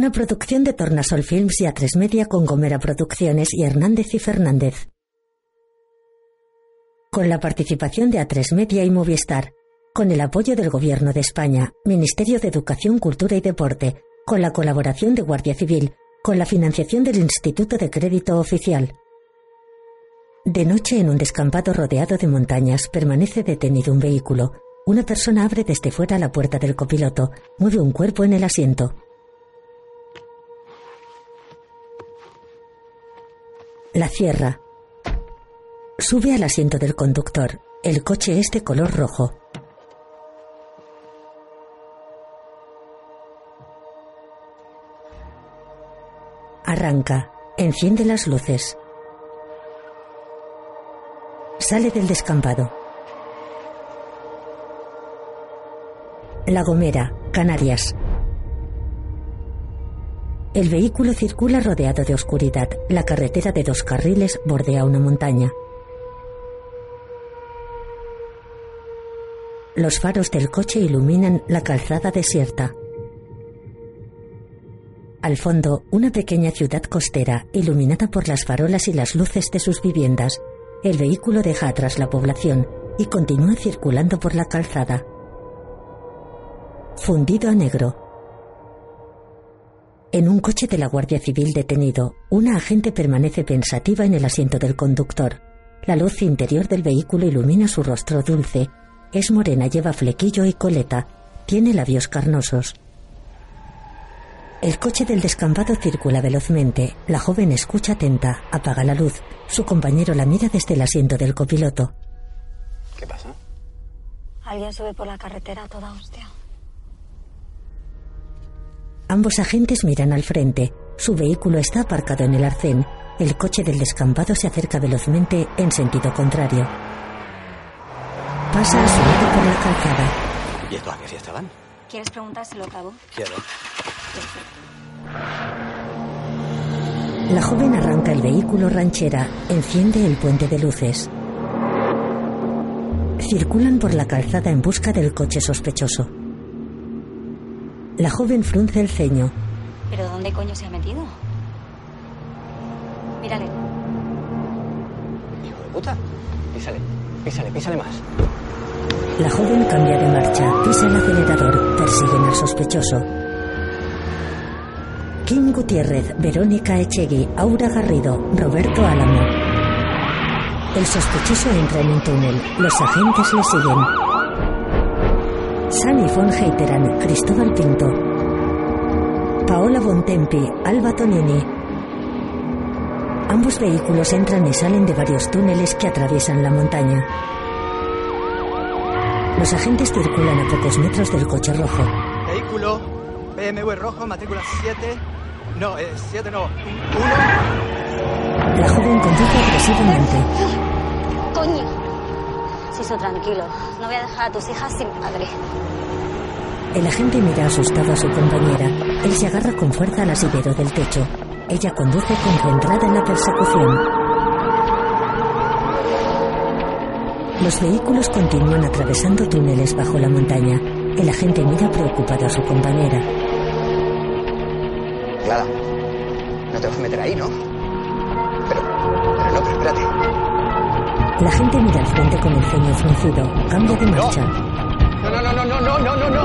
Una producción de Tornasol Films y A3 Media con Gomera Producciones y Hernández y Fernández. Con la participación de A3 Media y Movistar. Con el apoyo del Gobierno de España, Ministerio de Educación, Cultura y Deporte. Con la colaboración de Guardia Civil. Con la financiación del Instituto de Crédito Oficial. De noche, en un descampado rodeado de montañas, permanece detenido un vehículo. Una persona abre desde fuera la puerta del copiloto, mueve un cuerpo en el asiento. La cierra. Sube al asiento del conductor. El coche es de color rojo. Arranca. Enciende las luces. Sale del descampado. La Gomera, Canarias. El vehículo circula rodeado de oscuridad. La carretera de dos carriles bordea una montaña. Los faros del coche iluminan la calzada desierta. Al fondo, una pequeña ciudad costera, iluminada por las farolas y las luces de sus viviendas. El vehículo deja atrás la población y continúa circulando por la calzada. Fundido a negro. En un coche de la Guardia Civil detenido, una agente permanece pensativa en el asiento del conductor. La luz interior del vehículo ilumina su rostro dulce. Es morena, lleva flequillo y coleta. Tiene labios carnosos. El coche del descampado circula velozmente. La joven escucha atenta, apaga la luz. Su compañero la mira desde el asiento del copiloto. ¿Qué pasa? Alguien sube por la carretera a toda hostia. Ambos agentes miran al frente. Su vehículo está aparcado en el arcén. El coche del descampado se acerca velozmente en sentido contrario. Pasa a su lado por la calzada. ¿Y esto a qué fiesta van? ¿Quieres preguntárselo, Cabo? Quiero. La joven arranca el vehículo ranchera, enciende el puente de luces. Circulan por la calzada en busca del coche sospechoso. La joven frunce el ceño. ¿Pero dónde coño se ha metido? Mírale. Hijo de puta. Písale, písale, písale más. La joven cambia de marcha, pisa el acelerador, persiguen al sospechoso. Kim Gutiérrez, Verónica Echegui, Aura Garrido, Roberto Álamo. El sospechoso entra en un túnel. Los agentes le siguen. Sally von Heiteran, Cristóbal Pinto. Paola Bontempi, Alba Tonini. Ambos vehículos entran y salen de varios túneles que atraviesan la montaña. Los agentes circulan a pocos metros del coche rojo. Vehículo BMW rojo, matrícula 7. No, eh, 7 no. 1. La joven conduce agresivamente. ¡Coño! Siso, tranquilo. No voy a dejar a tus hijas sin padre. El agente mira asustado a su compañera. Él se agarra con fuerza al asidero del techo. Ella conduce concentrada en la persecución. Los vehículos continúan atravesando túneles bajo la montaña. El agente mira preocupado a su compañera. Clara, no te vas a meter ahí, ¿no? La gente mira al frente con el ceño fruncido. Cambia de marcha. No, no, no, no, no, no, no, no. no.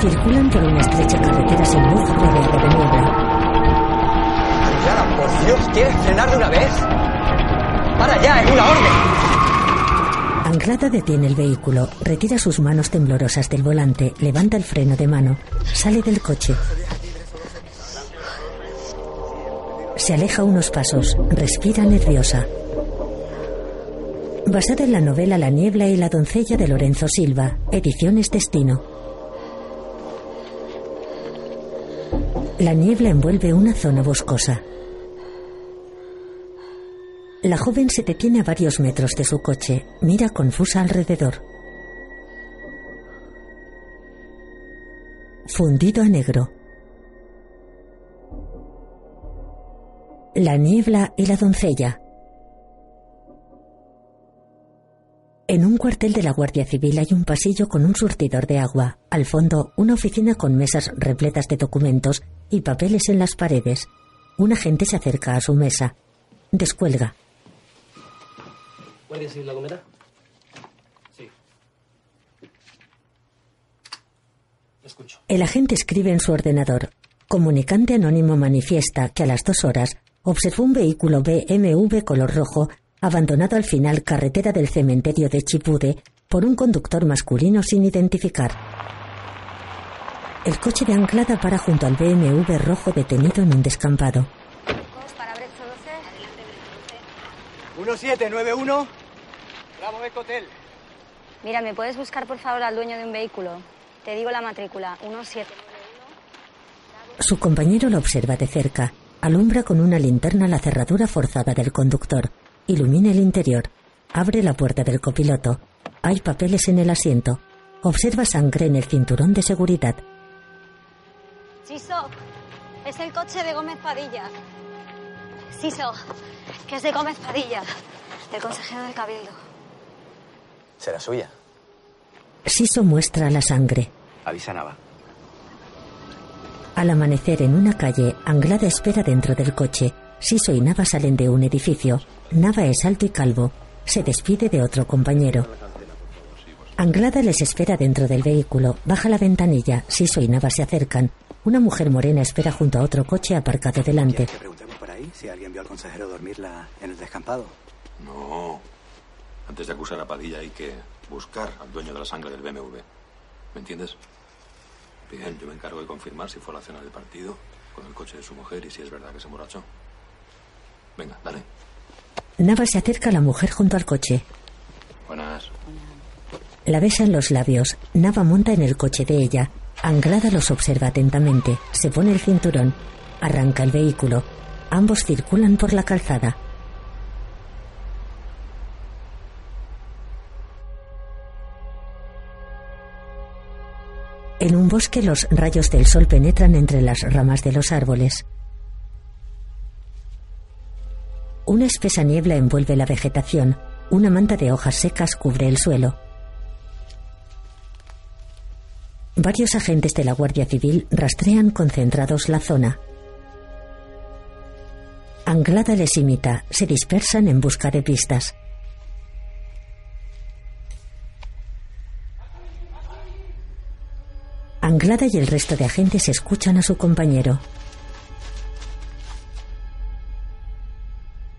Circulan por una estrecha carretera sin luz rodeada de niebla. Clara, por Dios, ¿quieres frenar de una vez? ¡Para ya, en una orden! Anclada detiene el vehículo, retira sus manos temblorosas del volante, levanta el freno de mano, sale del coche. Se aleja unos pasos, respira nerviosa. Basada en la novela La niebla y la doncella de Lorenzo Silva, Ediciones Destino. La niebla envuelve una zona boscosa. La joven se detiene a varios metros de su coche, mira confusa alrededor. Fundido a negro. La niebla y la doncella. En un cuartel de la Guardia Civil hay un pasillo con un surtidor de agua. Al fondo, una oficina con mesas repletas de documentos y papeles en las paredes. Un agente se acerca a su mesa. Descuelga. ¿Guardia Civil la cometa? Sí. Escucho. El agente escribe en su ordenador. Comunicante anónimo manifiesta que a las dos horas observó un vehículo BMW color rojo abandonado al final carretera del cementerio de Chipude por un conductor masculino sin identificar. El coche de anclada para junto al BMW rojo detenido en un descampado. Para Brezzo 12. 1791. Bravo Eco Hotel. Mira, ¿me puedes buscar por favor al dueño de un vehículo? Te digo la matrícula, 1791. Su compañero lo observa de cerca. Alumbra con una linterna la cerradura forzada del conductor. Ilumina el interior. Abre la puerta del copiloto. Hay papeles en el asiento. Observa sangre en el cinturón de seguridad. Siso, es el coche de Gómez Padilla. Siso, que es de Gómez Padilla, el consejero del Cabildo. Será suya. Siso muestra la sangre. Avisa Nava. Al amanecer en una calle, Anglada espera dentro del coche. Siso y Nava salen de un edificio. Nava es alto y calvo. Se despide de otro compañero. Anglada les espera dentro del vehículo. Baja la ventanilla. Siso y Nava se acercan. Una mujer morena espera junto a otro coche aparcado delante. que preguntemos por ahí si alguien vio al consejero dormirla en el descampado. No. Antes de acusar a Padilla hay que buscar al dueño de la sangre del BMW. ¿Me entiendes? Bien, yo me encargo de confirmar si fue a la cena del partido con el coche de su mujer y si es verdad que se emborrachó. Venga, dale. Nava se acerca a la mujer junto al coche. Buenas. La besa en los labios. Nava monta en el coche de ella. Anglada los observa atentamente. Se pone el cinturón. Arranca el vehículo. Ambos circulan por la calzada. En un bosque los rayos del sol penetran entre las ramas de los árboles. Una espesa niebla envuelve la vegetación. Una manta de hojas secas cubre el suelo. Varios agentes de la Guardia Civil rastrean concentrados la zona. Anglada les imita, se dispersan en busca de pistas. Anglada y el resto de agentes escuchan a su compañero.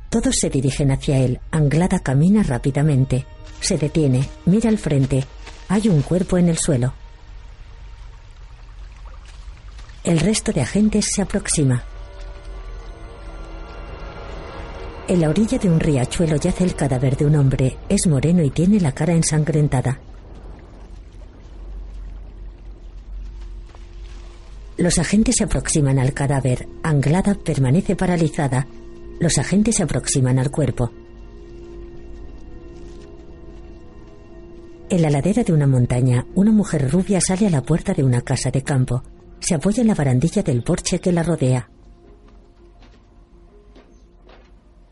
Todos se dirigen hacia él. Anglada camina rápidamente. Se detiene, mira al frente. Hay un cuerpo en el suelo. El resto de agentes se aproxima. En la orilla de un riachuelo yace el cadáver de un hombre. Es moreno y tiene la cara ensangrentada. Los agentes se aproximan al cadáver. Anglada permanece paralizada. Los agentes se aproximan al cuerpo. En la ladera de una montaña, una mujer rubia sale a la puerta de una casa de campo. Se apoya en la barandilla del porche que la rodea.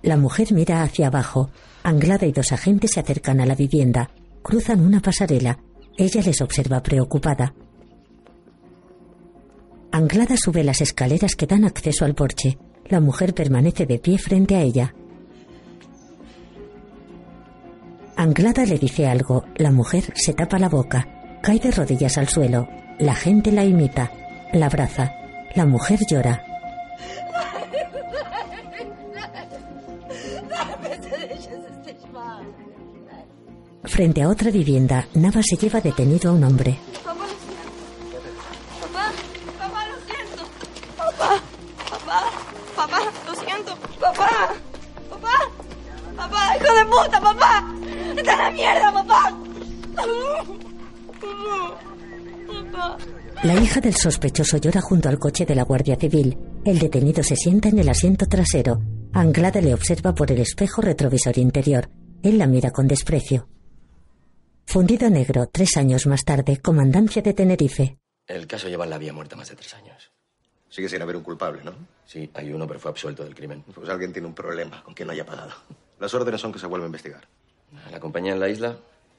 La mujer mira hacia abajo. Anglada y dos agentes se acercan a la vivienda. Cruzan una pasarela. Ella les observa preocupada. Anglada sube las escaleras que dan acceso al porche. La mujer permanece de pie frente a ella. Anglada le dice algo. La mujer se tapa la boca. Cae de rodillas al suelo. La gente la imita. La abraza. La mujer llora. Frente a otra vivienda, Nava se lleva detenido a un hombre. Hija del sospechoso llora junto al coche de la Guardia Civil. El detenido se sienta en el asiento trasero. Anglada le observa por el espejo retrovisor interior. Él la mira con desprecio. Fundido negro, tres años más tarde, comandancia de Tenerife. El caso lleva en la vía muerta más de tres años. Sigue sin haber un culpable, ¿no? Sí, hay uno, pero fue absuelto del crimen. Pues alguien tiene un problema con que no haya pagado. Las órdenes son que se vuelva a investigar. La compañía en la isla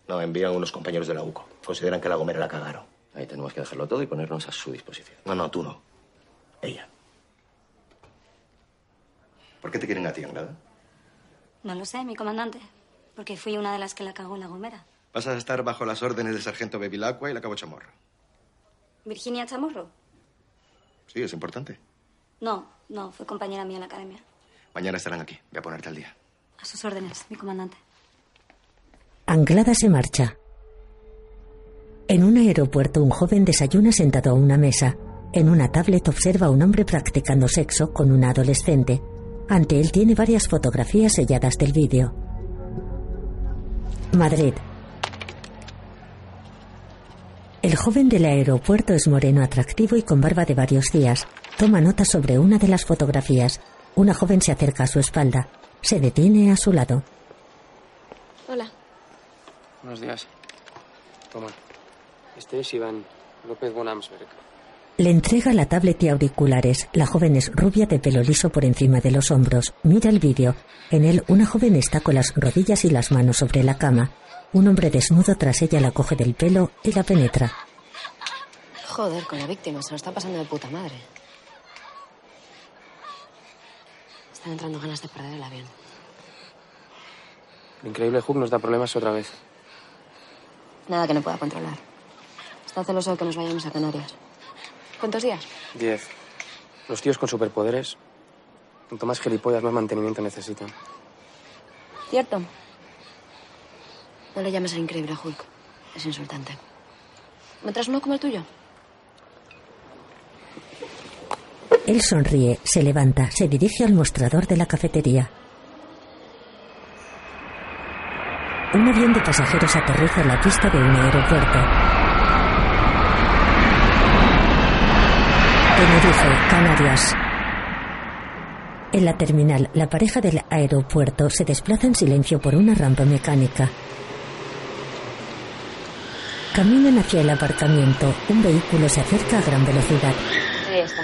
No, envían unos compañeros de la UCO. Consideran que la Gomera la cagaron. Ahí tenemos que dejarlo todo y ponernos a su disposición. No, no, tú no. Ella. ¿Por qué te quieren a ti, Anglada? No lo sé, mi comandante. Porque fui una de las que la cagó en la gomera. Vas a estar bajo las órdenes del sargento Bevilacqua y la cabo Chamorro. ¿Virginia Chamorro? Sí, es importante. No, no, fue compañera mía en la academia. Mañana estarán aquí. Voy a ponerte al día. A sus órdenes, mi comandante. Anglada se marcha. En un aeropuerto, un joven desayuna sentado a una mesa. En una tablet observa a un hombre practicando sexo con una adolescente. Ante él tiene varias fotografías selladas del vídeo. Madrid. El joven del aeropuerto es moreno atractivo y con barba de varios días. Toma nota sobre una de las fotografías. Una joven se acerca a su espalda. Se detiene a su lado. Hola. Buenos días. Toma. Este es Iván López Bonamsberg. Le entrega la tablet y auriculares. La joven es rubia de pelo liso por encima de los hombros. Mira el vídeo. En él, una joven está con las rodillas y las manos sobre la cama. Un hombre desnudo tras ella la coge del pelo y la penetra. Joder, con la víctima se lo está pasando de puta madre. Están entrando ganas de perder el avión. El increíble Hook nos da problemas otra vez. Nada que no pueda controlar. Está celoso de que nos vayamos a Canarias. ¿Cuántos días? Diez. Los tíos con superpoderes, cuanto más gilipollas, más mantenimiento necesitan. ¿Cierto? No le llames al increíble Hulk. Es insultante. ¿Me traes uno como el tuyo? Él sonríe, se levanta, se dirige al mostrador de la cafetería. Un avión de pasajeros aterriza en la pista de un aeropuerto. Tenerife, Canarias. En la terminal, la pareja del aeropuerto se desplaza en silencio por una rampa mecánica. Caminan hacia el aparcamiento. Un vehículo se acerca a gran velocidad. Ahí está.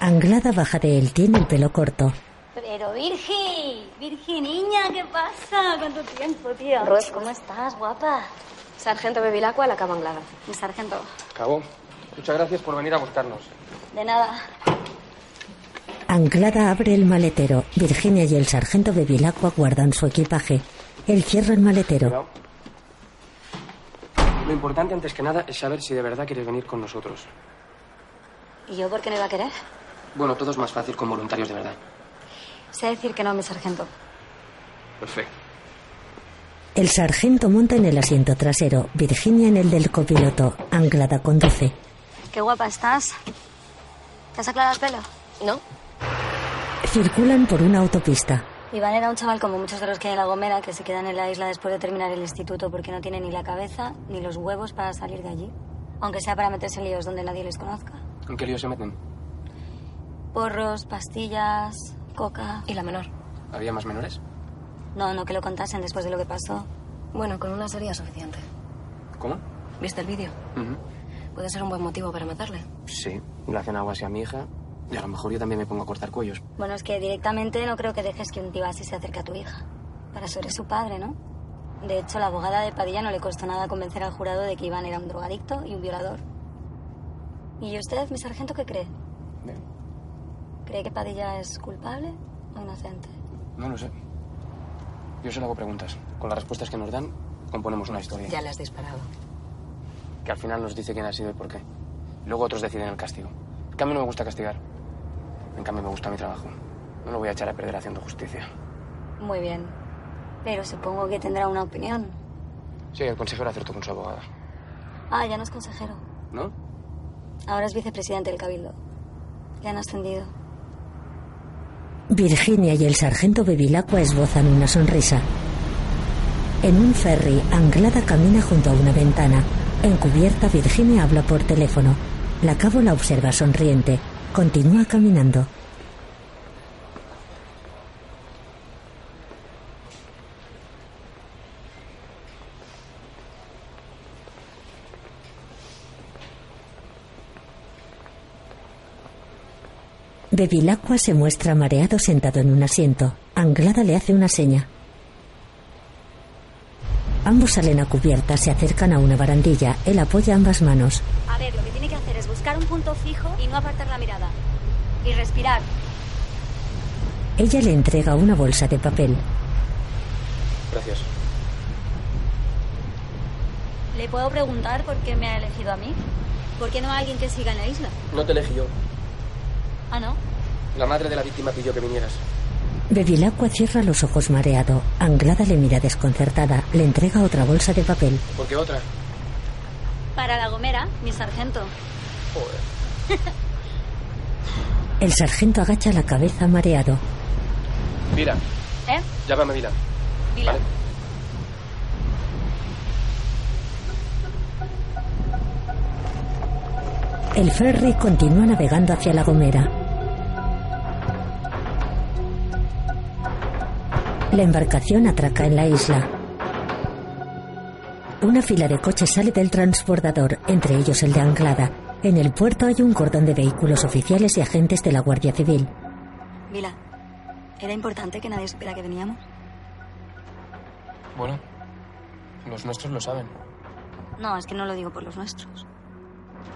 Anglada baja de él, tiene el pelo corto. Pero Virgi, Virgi niña, ¿qué pasa? ¿Cuánto tiempo, tío? Ruth. ¿Cómo estás, guapa? Sargento Bevilacqua, la cama anglada. Mi sargento. Acabó. Muchas gracias por venir a buscarnos. De nada. Anglada abre el maletero. Virginia y el sargento Bevilacqua guardan su equipaje. Él cierra el maletero. Cuidado. Lo importante, antes que nada, es saber si de verdad quieres venir con nosotros. ¿Y yo por qué no iba a querer? Bueno, todo es más fácil con voluntarios de verdad. Sé decir que no, mi sargento. Perfecto. El El sargento monta en el asiento trasero, Virginia en el del copiloto. Anglada conduce. Qué guapa estás. ¿Te has aclarado el pelo? ¿No? Circulan por una autopista. Iván era un chaval como muchos de los que hay en La Gomera que se quedan en la isla después de terminar el instituto porque no tienen ni la cabeza ni los huevos para salir de allí. Aunque sea para meterse en líos donde nadie les conozca. ¿En qué lío se meten? Porros, pastillas, coca. ¿Y la menor? ¿Había más menores? No, no que lo contasen después de lo que pasó. Bueno, con una sería suficiente. ¿Cómo? ¿Viste el vídeo? Ujú. Puede ser un buen motivo para matarle. Sí, le hacen algo así a mi hija. Y a lo mejor yo también me pongo a cortar cuellos. Bueno, es que directamente no creo que dejes que un tío así se acerque a tu hija. Para eso eres su padre, ¿no? De hecho, la abogada de Padilla no le costó nada convencer al jurado de que Iván era un drogadicto y un violador. ¿Y usted, mi sargento, qué cree? Bien. ¿Cree que Padilla es culpable o inocente? No lo sé. Yo solo hago preguntas. Con las respuestas que nos dan, componemos una historia. Ya le has disparado. Que al final nos dice quién ha sido y por qué. Luego otros deciden el castigo. En cambio, no me gusta castigar. En cambio, me gusta mi trabajo. No lo voy a echar a perder haciendo justicia. Muy bien. Pero supongo que tendrá una opinión. Sí, el consejero acertó con su abogada. Ah, ya no es consejero. ¿No? Ahora es vicepresidente del Cabildo. Le han ascendido. Virginia y el sargento Bevilacqua esbozan una sonrisa. En un ferry, Anglada camina junto a una ventana. En cubierta, Virginia habla por teléfono. La cabo la observa sonriente. Continúa caminando. Bevilacqua se muestra mareado sentado en un asiento. Anglada le hace una seña. Ambos salen a cubierta, se acercan a una barandilla. Él apoya ambas manos. A ver, lo que tiene que hacer es buscar un punto fijo y no apartar la mirada. Y respirar. Ella le entrega una bolsa de papel. Gracias. ¿Le puedo preguntar por qué me ha elegido a mí? ¿Por qué no a alguien que siga en la isla? No te elegí yo. Ah, ¿no? La madre de la víctima pidió que vinieras. Bevilacqua cierra los ojos mareado. Anglada le mira desconcertada. Le entrega otra bolsa de papel. ¿Por qué otra? Para la gomera, mi sargento. Joder. El sargento agacha la cabeza mareado. Vila, ¿Eh? llámame Vila. Vila. ¿Vale? El ferry continúa navegando hacia La Gomera. La embarcación atraca en la isla. Una fila de coches sale del transbordador, entre ellos el de Anglada. En el puerto hay un cordón de vehículos oficiales y agentes de la Guardia Civil. Vila, ¿era importante que nadie supiera que veníamos? Bueno, los nuestros lo saben. No, es que no lo digo por los nuestros.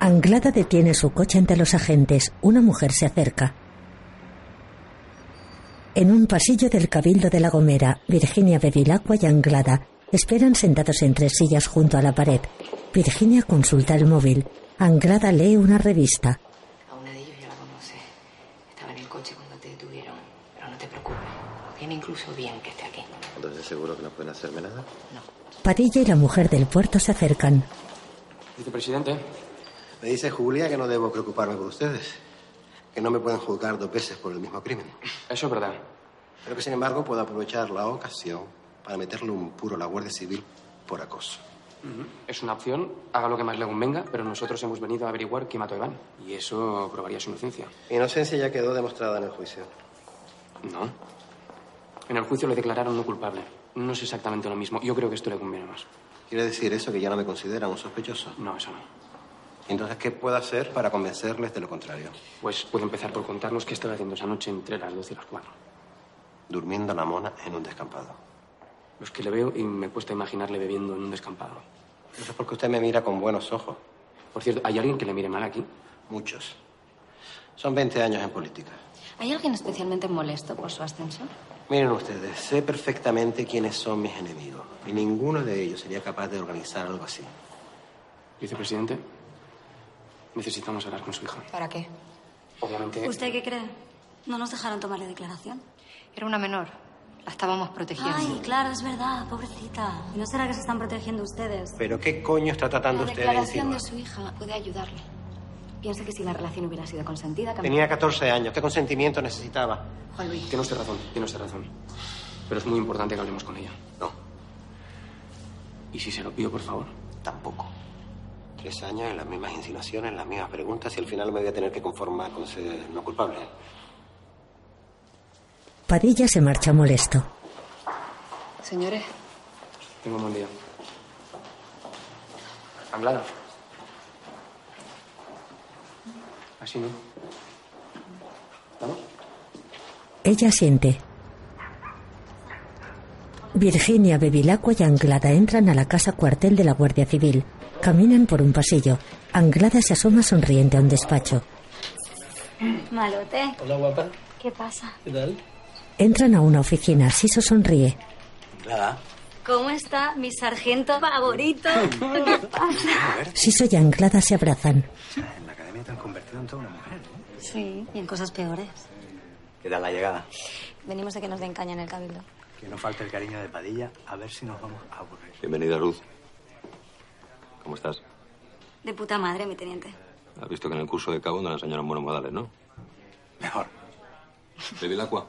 Anglada detiene su coche ante los agentes. Una mujer se acerca. En un pasillo del Cabildo de La Gomera, Virginia Bevilacqua y Anglada esperan sentados en tres sillas junto a la pared. Virginia consulta el móvil. Anglada lee una revista. A una de ellos ya la conoce. Estaba en el coche cuando te detuvieron. Pero no te preocupes. Viene incluso bien que esté aquí. Entonces, ¿seguro que no pueden hacerme nada? Padilla y la mujer del puerto se acercan. Vicepresidente, Me dice Julia que no debo preocuparme por ustedes. Que no me pueden juzgar dos veces por el mismo crimen. eso es verdad. Pero que, sin embargo, puedo aprovechar la ocasión para meterle un puro a la Guardia Civil por acoso. Es una opción, haga lo que más le convenga, pero nosotros hemos venido a averiguar quién mató a Iván. Y eso probaría su inocencia. Inocencia ya quedó demostrada en el juicio. No. En el juicio le declararon no culpable. No es exactamente lo mismo. Yo creo que esto le conviene más. ¿Quiere decir eso que ya no me consideran un sospechoso? No, eso no. Entonces, ¿qué puedo hacer para convencerles de lo contrario? Pues puede empezar por contarnos qué estaba haciendo esa noche entre las 12 y las 4. Durmiendo la mona en un descampado. Los que le veo y me cuesta imaginarle bebiendo en un descampado. Eso es porque usted me mira con buenos ojos. Por cierto, ¿hay alguien que le mire mal aquí? Muchos. Son 20 años en política. ¿Hay alguien especialmente molesto por su ascenso? Miren ustedes, sé perfectamente quiénes son mis enemigos. Y ninguno de ellos sería capaz de organizar algo así. Vicepresidente, necesitamos hablar con su hija. ¿Para qué? Obviamente. ¿Usted qué cree? No nos dejaron tomarle declaración. Era una menor. La estábamos protegiendo. Ay, claro, es verdad, pobrecita. ¿Y no será que se están protegiendo ustedes? ¿Pero qué coño está tratando La usted de declaración insinuar? de su hija puede ayudarle. Piensa que si la relación hubiera sido consentida... cam- Tenía 14 años. ¿Qué consentimiento necesitaba? Juan Luis. Tiene usted razón, tiene usted razón. Pero es muy importante que hablemos con ella. No, ¿Y si se lo pido, por favor? tampoco. Tres años en las mismas insinuaciones, las mismas preguntas y al final me voy a tener que conformar con ser no culpable. Padilla se marcha molesto. Señores, Tengo un buen día. Anglada. Así no. ¿Vamos? Ella siente. Virginia, Bevilacqua y Anglada entran a la casa cuartel de la Guardia Civil. Caminan por un pasillo. Anglada se asoma sonriente a un despacho. Malote, Hola, guapa. ¿qué pasa? ¿Qué tal? Entran a una oficina. Siso sonríe. Nada. ¿Cómo está mi sargento favorito? ¿Qué pasa? Siso y Anglada se abrazan. En la academia te han convertido en toda una mujer. ¿eh? Sí, y en cosas peores. ¿Qué tal la llegada? Venimos de que nos den caña en el cabildo. Que no falte el cariño de Padilla, a ver si nos vamos a aburrir. Bienvenida, Ruth. ¿Cómo estás? De puta madre, mi teniente. Has visto que en el curso de cabo no le enseñaron buenos modales, ¿no? Mejor. Bevilacqua.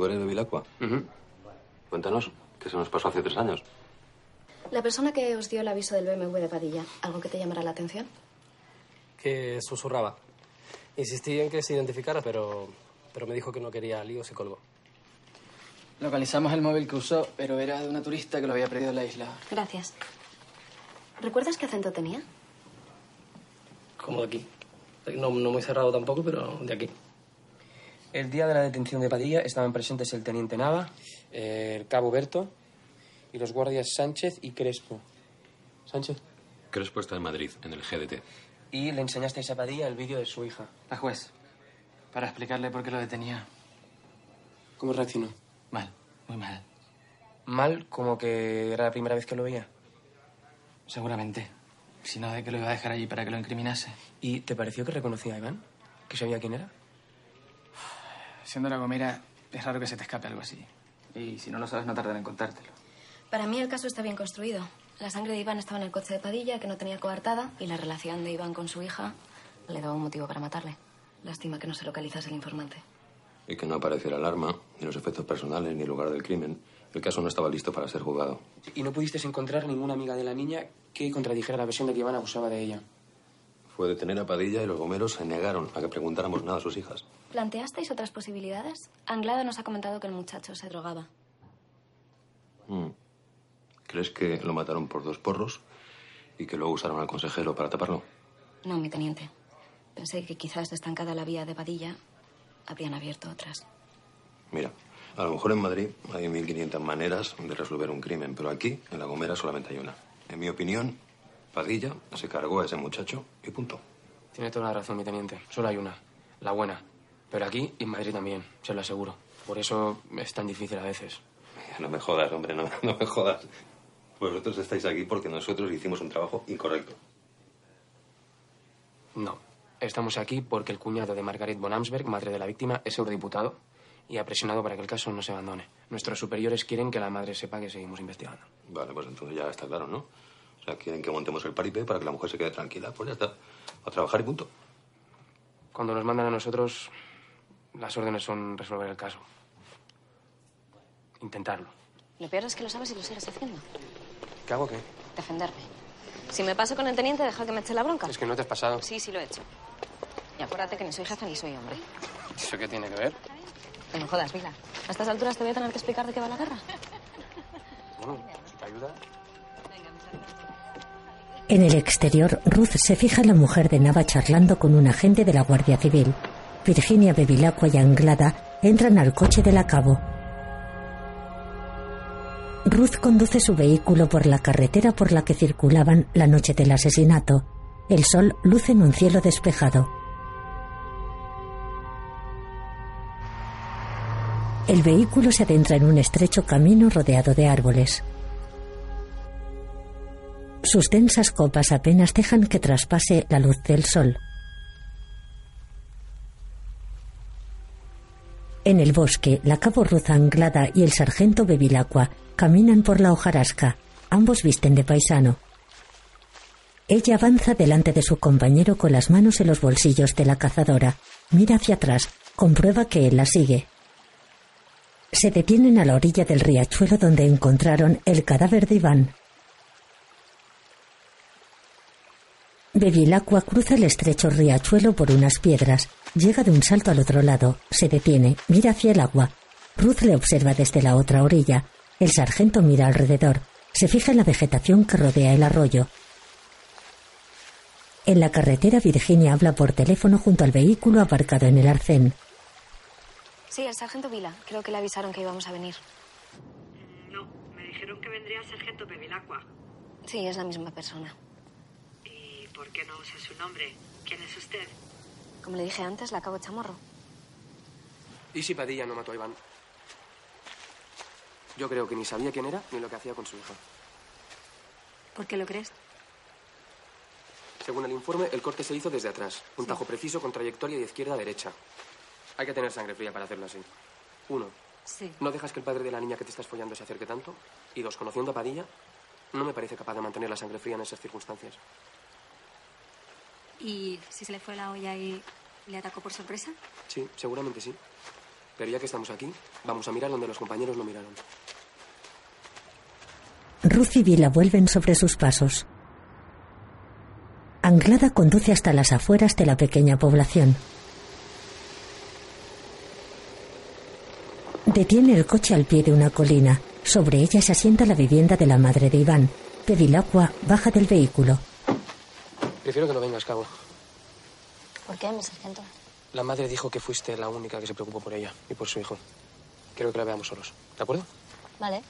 ¿Tú eres Bevilacqua? Cuéntanos, ¿qué se nos pasó hace tres años? la persona que os dio el aviso del BMW de Padilla, ¿algo que te llamará la atención? Que susurraba. Insistí en que se identificara, pero, pero me dijo que no quería líos y colgó. Localizamos el móvil que usó, pero era de una turista que lo había perdido en la isla. Gracias. ¿Recuerdas qué acento tenía? Como de aquí. No, no muy cerrado tampoco, pero de aquí. El día de la detención de Padilla estaban presentes el teniente Nava, el cabo Berto Y los guardias Sánchez y Crespo. Sánchez. Crespo está en Madrid, en el GDT. Y le enseñasteis a Padilla el vídeo de su hija. La juez. Para explicarle por qué lo detenía. ¿Cómo reaccionó? Mal, muy mal. Mal, como que era la primera vez que lo veía. Seguramente. Si no, de que lo iba a dejar allí para que lo incriminase. ¿Y te pareció que reconocía a Iván? ¿Que sabía quién era? Siendo la gomera, es raro que se te escape algo así. Y si no lo sabes, no tardan en contártelo. Para mí el caso está bien construido. La sangre de Iván estaba en el coche de Padilla, que no tenía coartada, y la relación de Iván con su hija le daba un motivo para matarle. Lástima que no se localizase el informante. Y que no apareciera el arma, ni los efectos personales, ni el lugar del crimen. El caso no estaba listo para ser juzgado. ¿Y no pudiste encontrar ninguna amiga de la niña que contradijera la versión de que Iván abusaba de ella? Fue detener a Padilla y los gomeros se negaron a que preguntáramos nada a sus hijas. ¿Planteasteis otras posibilidades? Anglada nos ha comentado que el muchacho se drogaba. Mm. ¿Crees que lo mataron por dos porros y que luego usaron al consejero para taparlo? No, mi teniente. Pensé que quizás estancada la vía de Padilla, habrían abierto otras. Mira, a lo mejor en Madrid hay 1.500 maneras de resolver un crimen, pero aquí, en La Gomera, solamente hay una. En mi opinión, Padilla se cargó a ese muchacho y punto. Tiene toda la razón, mi teniente. Solo hay una. La buena. Pero aquí y en Madrid también, se lo aseguro. Por eso es tan difícil a veces. No me jodas, hombre, no, no me jodas. Vosotros estáis aquí porque nosotros hicimos un trabajo incorrecto. No. Estamos aquí porque el cuñado de Margaret von Amsberg, madre de la víctima, es eurodiputado y ha presionado para que el caso no se abandone. Nuestros superiores quieren que la madre sepa que seguimos investigando. Vale, pues entonces ya está claro, ¿no? Sea, quieren que montemos el paripé para que la mujer se quede tranquila. Pues ya está. A trabajar y punto. Cuando nos mandan a nosotros, las órdenes son resolver el caso. Intentarlo. Lo peor es que lo sabes y lo sigues haciendo. ¿Qué hago qué? Defenderme. Si me paso con el teniente, deja que me eche la bronca. Es que no te has pasado. Sí, sí lo he hecho. Y acuérdate que ni soy jefe ni soy hombre. ¿Eso qué tiene que ver? No me jodas, Vila. A estas alturas te voy a tener que explicar de qué va la guerra. Bueno, si te ayuda. En el exterior, Ruth se fija en la mujer de Nava charlando con un agente de la Guardia Civil. Virginia, Bevilacqua y Anglada entran al coche del acabo. Ruth conduce su vehículo por la carretera por la que circulaban la noche del asesinato. El sol luce en un cielo despejado. El vehículo se adentra en un estrecho camino rodeado de árboles. Sus densas copas apenas dejan que traspase la luz del sol. En el bosque, la cabo Ruth Anglada y el sargento Bevilacqua caminan por la hojarasca. Ambos visten de paisano. Ella avanza delante de su compañero con las manos en los bolsillos de la cazadora. Mira hacia atrás, comprueba que él la sigue. Se detienen a la orilla del riachuelo donde encontraron el cadáver de Iván. Bevilacqua cruza el estrecho riachuelo por unas piedras. Llega de un salto al otro lado. Se detiene, mira hacia el agua. Ruth le observa desde la otra orilla. El sargento mira alrededor. Se fija en la vegetación que rodea el arroyo. En la carretera, Virginia habla por teléfono junto al vehículo aparcado en el arcén. Sí, el sargento Vila. Creo que le avisaron que íbamos a venir. No, me dijeron que vendría el sargento Bevilacqua. Sí, es la misma persona. ¿Y por qué no usa su nombre? ¿Quién es usted? Como le dije antes, la cabo chamorro. ¿Y si Padilla no mató a Iván? Yo creo que ni sabía quién era ni lo que hacía con su hija. ¿Por qué lo crees? Según el informe, el corte se hizo desde atrás. Un tajo preciso con trayectoria de izquierda a derecha. Hay que tener sangre fría para hacerlo así. Uno, Sí. no dejas que el padre de la niña que te estás follando se acerque tanto. Y dos, conociendo a Padilla, no me parece capaz de mantener la sangre fría en esas circunstancias. ¿Y si se le fue la olla y le atacó por sorpresa? Sí, seguramente sí. Pero ya que estamos aquí, vamos a mirar donde los compañeros no miraron. Ruth y Vila vuelven sobre sus pasos. Anglada conduce hasta las afueras de la pequeña población. Detiene el coche al pie de una colina. Sobre ella se asienta la vivienda de la madre de Iván. Bevilacqua baja del vehículo. Prefiero que no vengas, cabo. ¿Por qué, mi sargento? La madre dijo que fuiste la única que se preocupó por ella y por su hijo. Quiero que la veamos solos. ¿De acuerdo? Vale.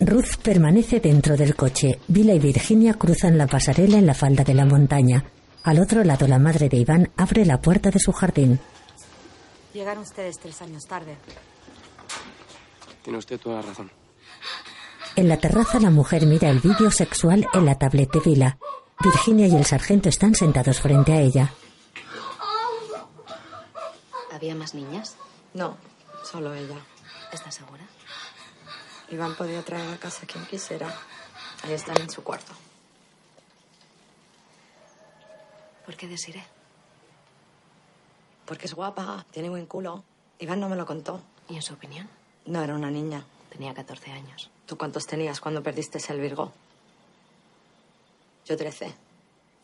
Ruth permanece dentro del coche. Vila y Virginia cruzan la pasarela en la falda de la montaña. Al otro lado, la madre de Iván abre la puerta de su jardín. Llegaron ustedes tres años tarde. Tiene usted toda la razón. En la terraza, la mujer mira el vídeo sexual en la tablet de Vila. Virginia y el sargento están sentados frente a ella. ¿Había más niñas? No, solo ella. ¿Estás segura? Iván podía traer a casa a quien quisiera. Ahí están en su cuarto. ¿Por qué desiré? Porque es guapa, tiene buen culo. Iván no me lo contó. ¿Y en su opinión? No era una niña. Tenía 14 años. ¿Tú cuántos tenías cuando perdiste el Virgo? Yo 13.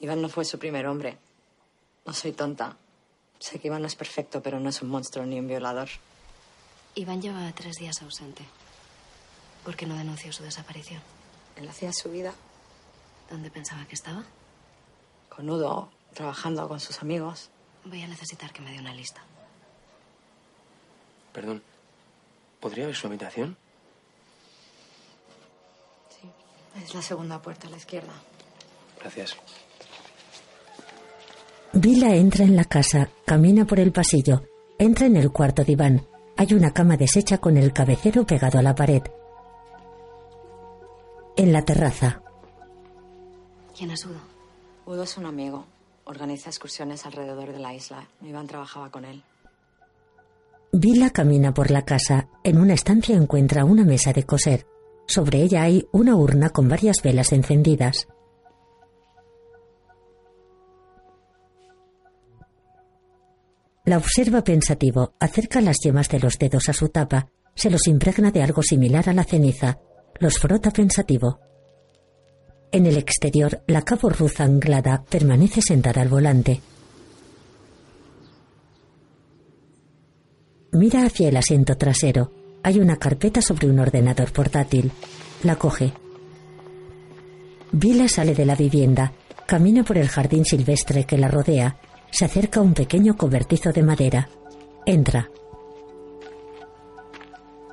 Iván no fue su primer hombre. No soy tonta. Sé que Iván no es perfecto, pero no es un monstruo ni un violador. Iván lleva tres días ausente. ¿Por qué no denunció su desaparición? Él hacía su vida. ¿Dónde pensaba que estaba? Con Udo, trabajando con sus amigos. Voy a necesitar que me dé una lista. Perdón. ¿Podría ver su habitación? Es la segunda puerta a la izquierda. Gracias. Vila entra en la casa, camina por el pasillo, entra en el cuarto de Iván. Hay una cama deshecha con el cabecero pegado a la pared. En la terraza, ¿Quién es Udo? Udo es un amigo. Organiza excursiones alrededor de la isla. Iván trabajaba con él. Vila camina por la casa. En una estancia encuentra una mesa de coser. Sobre ella hay una urna con varias velas encendidas. La observa pensativo, acerca las yemas de los dedos a su tapa, se los impregna de algo similar a la ceniza, los frota pensativo. En el exterior, la cabo Ruth Anglada permanece sentada al volante. Mira hacia el asiento trasero. Hay una carpeta sobre un ordenador portátil. La coge. Vila sale de la vivienda, camina por el jardín silvestre que la rodea, se acerca a un pequeño cobertizo de madera. Entra.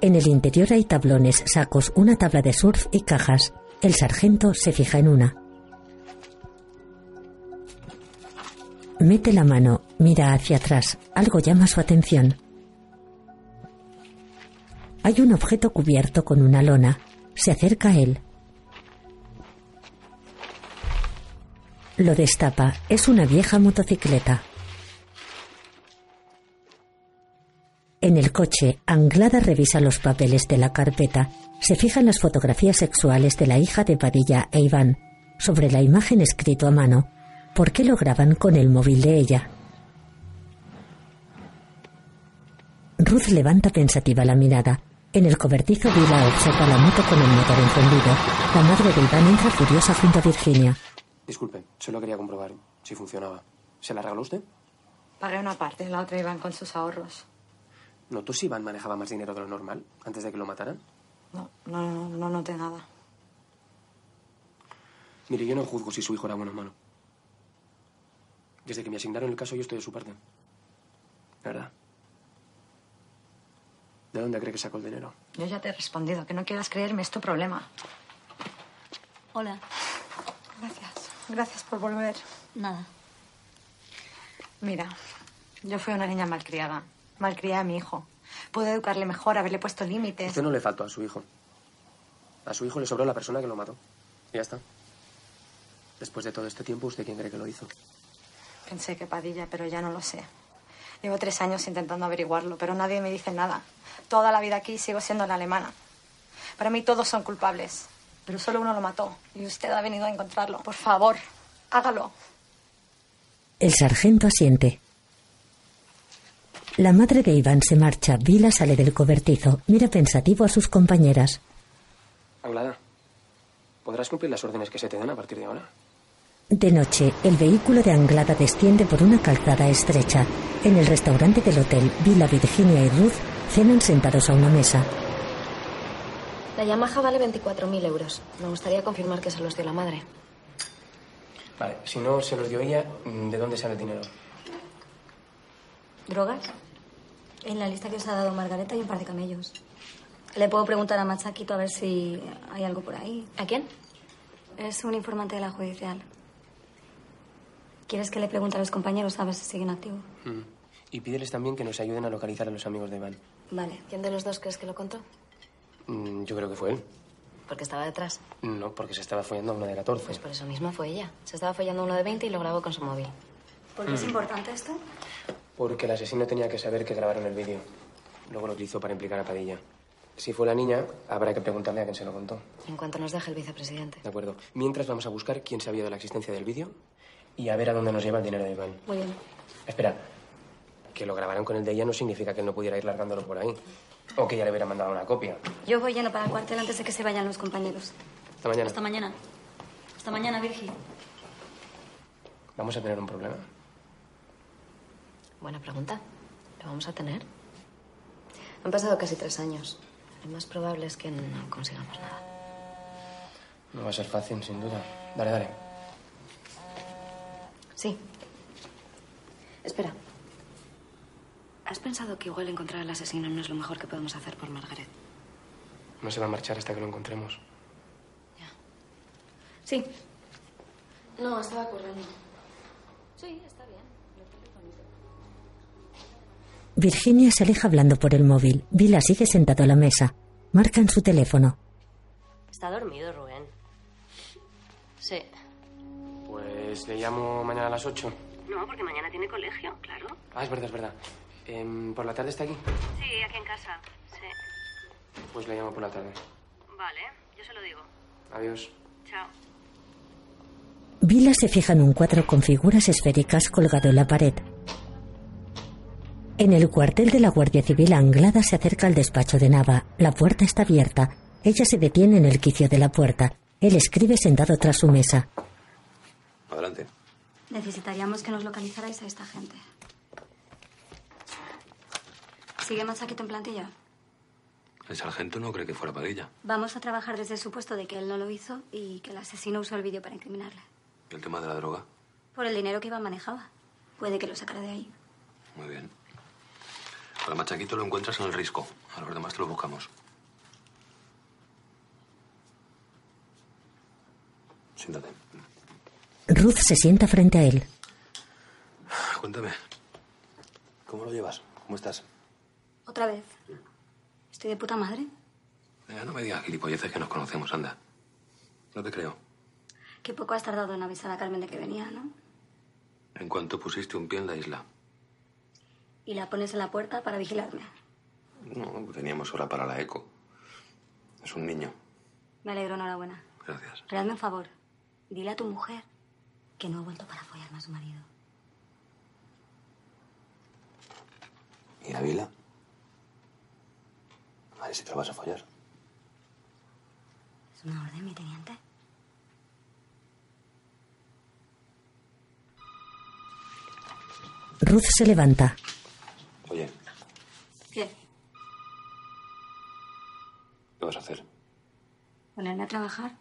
En el interior hay tablones, sacos, una tabla de surf y cajas. El sargento se fija en una. Mete la mano, mira hacia atrás. Algo llama su atención. Hay un objeto cubierto con una lona. Se acerca a él. Lo destapa. Es una vieja motocicleta. En el coche, Anglada revisa los papeles de la carpeta. Se fija en las fotografías sexuales de la hija de Padilla e Iván. Sobre la imagen escrito a mano. ¿Por qué lo graban con el móvil de ella? Ruth levanta pensativa la mirada. En el cobertizo Vila observa la moto con el motor encendido. La madre de Iván entra furiosa junto a Virginia. Disculpe, solo quería comprobar si funcionaba. ¿Se la regaló usted? Pagué una parte, la otra Iván con sus ahorros. ¿Notó si Iván manejaba más dinero de lo normal antes de que lo mataran? No, no, no, no noté nada. Mire, yo no juzgo si su hijo era bueno o malo. Desde que me asignaron el caso yo estoy de su parte. La verdad. ¿De dónde cree que sacó el dinero? Yo ya te he respondido. Que no quieras creerme es tu problema. Hola. Gracias. Gracias por volver. Nada. Mira, yo fui una niña malcriada. Malcrié a mi hijo. Pude educarle mejor, haberle puesto límites. Usted no le faltó a su hijo. A su hijo le sobró la persona que lo mató. Y ya está. Después de todo este tiempo, ¿usted quién cree que lo hizo? Pensé que Padilla, pero ya no lo sé. Llevo tres años intentando averiguarlo, pero nadie me dice nada. Toda la vida aquí sigo siendo la alemana. Para mí todos son culpables, pero solo uno lo mató y usted ha venido a encontrarlo. Por favor, hágalo. El sargento asiente. La madre de Iván se marcha. Vila sale del cobertizo. Mira pensativo a sus compañeras. Anglada, ¿podrás cumplir las órdenes que se te dan a partir de ahora? De noche, el vehículo de Anglada desciende por una calzada estrecha. En el restaurante del hotel, Vila, Virginia y Ruth cenan sentados a una mesa. La Yamaha vale 24.000 euros. Me gustaría confirmar que se los dio la madre. Vale, si no se los dio ella, ¿de dónde sale el dinero? ¿Drogas? En la lista que os ha dado Margareta hay un par de camellos. Le puedo preguntar a Machaquito a ver si hay algo por ahí. ¿A quién? Es un informante de la judicial. ¿Quieres que le pregunte a los compañeros a ver si siguen activos? Mm. Y pídeles también que nos ayuden a localizar a los amigos de Iván. Vale. ¿Quién de los dos crees que lo contó? Mm, yo creo que fue él. Porque estaba detrás. No, porque se estaba follando a una de 14. Pues por eso mismo fue ella. Se estaba follando a uno de 20 y lo grabó con su móvil. ¿Por qué es importante esto? Porque el asesino tenía que saber que grabaron el vídeo. Luego lo utilizó para implicar a Padilla. Si fue la niña, habrá que preguntarle a quién se lo contó. En cuanto nos deje el vicepresidente. De acuerdo. Mientras vamos a buscar quién sabía de la existencia del vídeo y a ver a dónde nos lleva el dinero de Iván. Muy bien. Espera, que lo grabaron con el de ella no significa que él no pudiera ir largándolo por ahí. O que ya le hubiera mandado una copia. Yo voy yendo para el cuartel antes de que se vayan los compañeros. Hasta mañana. Hasta mañana. Hasta mañana, Virgi. Vamos a tener un problema. Buena pregunta. ¿Lo vamos a tener? Han pasado casi tres años. Lo más probable es que no consigamos nada. No va a ser fácil, sin duda. Dale, dale. Sí. Espera. ¿Has pensado que igual encontrar al asesino no es lo mejor que podemos hacer por Margaret? No se va a marchar hasta que lo encontremos. Sí. No, estaba corriendo. Sí, está bien. Virginia se aleja hablando por el móvil. Vila sigue sentado a la mesa. Marca en su teléfono. Está dormido, Rubén. Sí. Pues le llamo mañana a las 8. No, porque mañana tiene colegio, claro. Ah, es verdad, es verdad. Em, ¿Por la tarde está aquí? Sí, aquí en casa. Sí. Pues le llamo por la tarde. Vale, yo se lo digo. Adiós. Chao. Vila se fija en un cuadro con figuras esféricas colgado en la pared. En el cuartel de la Guardia Civil, Anglada se acerca al despacho de Nava. La puerta está abierta. Ella se detiene en el quicio de la puerta. Él escribe sentado tras su mesa. Adelante. Necesitaríamos que nos localizarais a esta gente. ¿Sigue Machaquito en plantilla? El sargento no cree que fuera Padilla. Vamos a trabajar desde el supuesto de que él no lo hizo y que el asesino usó el vídeo para incriminarle. ¿Y el tema de la droga? Por el dinero que Iván manejaba. Puede que lo sacara de ahí. Muy bien. Para Machaquito lo encuentras en el risco. A los demás te lo buscamos. Siéntate. Ruth se sienta frente a él. Cuéntame. ¿Cómo lo llevas? ¿Cómo estás? ¿Otra vez? ¿Estoy de puta madre? Eh, no me digas gilipolleces que nos conocemos, anda. No te creo. Qué poco has tardado en avisar a Carmen de que venía, ¿no? En cuanto pusiste un pie en la isla. Y la pones en la puerta para vigilarme. No, teníamos hora para la eco. Es un niño. Me alegro, enhorabuena. Gracias. Hazme un favor. Dile a tu mujer que no ha vuelto para follarme a su marido. ¿Y a Vila? A ver si te lo vas a follar. Es una orden, mi teniente. Ruth se levanta. Oye, ¿Qué? ¿qué vas a hacer? ¿Ponerme a trabajar?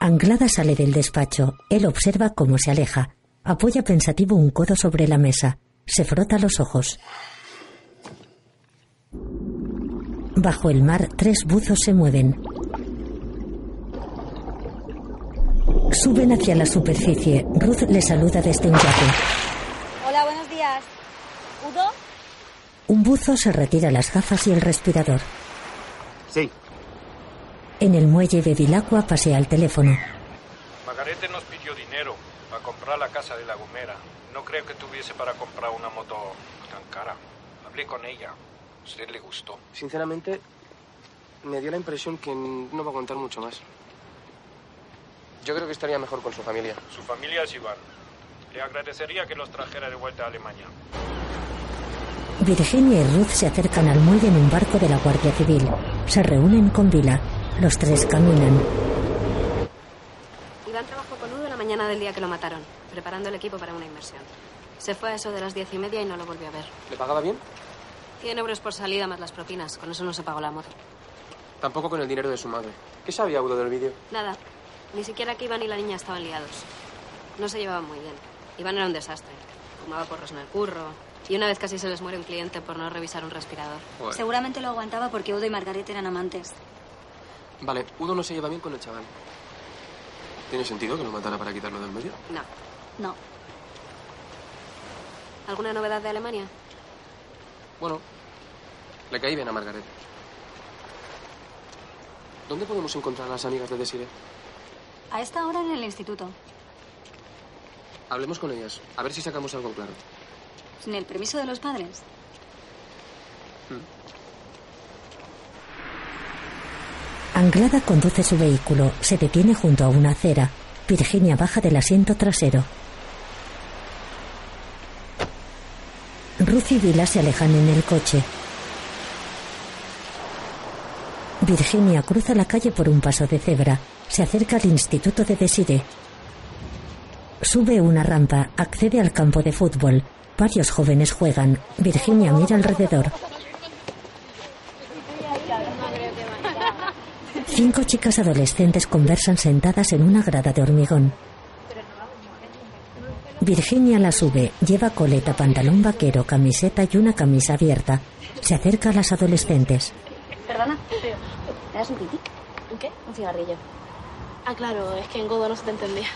Anglada sale del despacho. Él observa cómo se aleja. Apoya pensativo un codo sobre la mesa. Se frota los ojos. Bajo el mar, tres buzos se mueven. Suben hacia la superficie. Ruth le saluda desde un yate. Hola, buenos días. ¿Udo? Un buzo se retira las gafas y el respirador. Sí. En el muelle Bevilacqua pasea el teléfono. Margarete nos pidió dinero para comprar la casa de la Gomera. No creo que tuviese para comprar una moto tan cara. Hablé con ella. Usted le gustó. Sinceramente, me dio la impresión que no va a contar mucho más. Yo creo que estaría mejor con su familia. Su familia es Iván. Le agradecería que los trajera de vuelta a Alemania. Virginia y Ruth se acercan al muelle en un barco de la Guardia Civil. Se reúnen con Vila. Los tres caminan. Iván trabajó con Udo la mañana del día que lo mataron, preparando el equipo para una inversión. Se fue a eso de las diez y media y no lo volvió a ver. ¿Le pagaba bien? 100 euros por salida más las propinas. Con eso no se pagó la moto. Tampoco con el dinero de su madre. ¿Qué sabía Udo del vídeo? Nada. Ni siquiera que Iván y la niña estaban liados. No se llevaban muy bien. Iván era un desastre. Fumaba porros en el curro. Y una vez casi se les muere un cliente por no revisar un respirador. Seguramente lo aguantaba porque Udo y Margaret eran amantes. Vale, Udo no se lleva bien con el chaval. ¿Tiene sentido que lo matara para quitarlo del medio? No. No. ¿Alguna novedad de Alemania? Bueno, le caí bien a Margaret. ¿Dónde podemos encontrar a las amigas de Desiree? A esta hora en el instituto. Hablemos con ellas, a ver si sacamos algo claro. Sin el permiso de los padres. Anglada conduce su vehículo, se detiene junto a una acera. Virginia baja del asiento trasero. Ruth y Vila se alejan en el coche. Virginia cruza la calle por un paso de cebra. Se acerca al instituto de Desiree. Sube una rampa, accede al campo de fútbol. Varios jóvenes juegan. Virginia mira alrededor. Cinco chicas adolescentes conversan sentadas en una grada de hormigón. Virginia la sube, lleva coleta, pantalón vaquero, camiseta y una camisa abierta. Se acerca a las adolescentes. Perdona, ¿me das un piti? ¿Un qué? Un cigarrillo. Ah, claro, es que en Godo no se te entendía.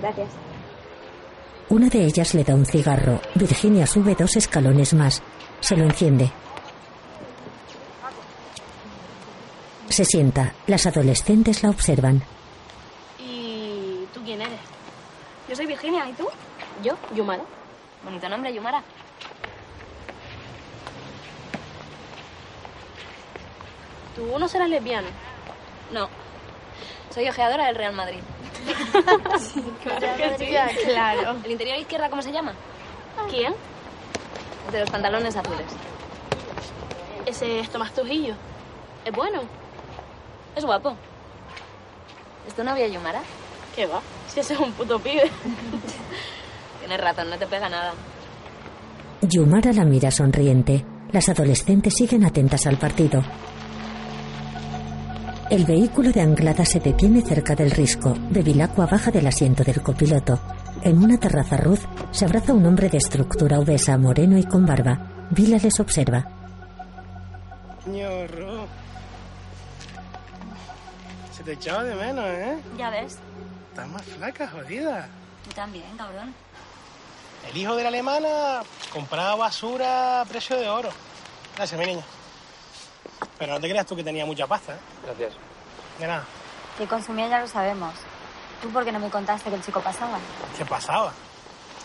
Gracias. Una de ellas le da un cigarro. Virginia sube dos escalones más. Se lo enciende. Se sienta. Las adolescentes la observan. ¿Y tú quién eres? Yo soy Virginia, ¿y tú? Yo, Yumara. Bonito nombre, Yumara. ¿Tú no serás lesbiana? No. Soy ojeadora del Real Madrid. claro. ¿El interior izquierda cómo se llama? ¿Quién? El de los pantalones azules. Ese es Tomás Trujillo. Es bueno. Es guapo. ¿Es tu novia Yumara? ¿Qué va? Si ese es un puto pibe. Tienes razón, no te pega nada. Yumara la mira sonriente. Las adolescentes siguen atentas al partido. El vehículo de Anglada se detiene cerca del risco. Bevilacqua baja del asiento del copiloto. En una terraza Ruth se abraza un hombre de estructura obesa, moreno y con barba. Vila les observa. Ñorro. Se te echaba de menos, ¿eh? Ya ves. Estás más flaca, jodida. Tú también, cabrón. El hijo de la alemana compraba basura a precio de oro. Gracias, mi niño. Pero no te creas tú que tenía mucha pasta, ¿eh? Gracias. De nada. Que consumía ya lo sabemos. ¿Tú por qué no me contaste que el chico pasaba? ¿Qué pasaba?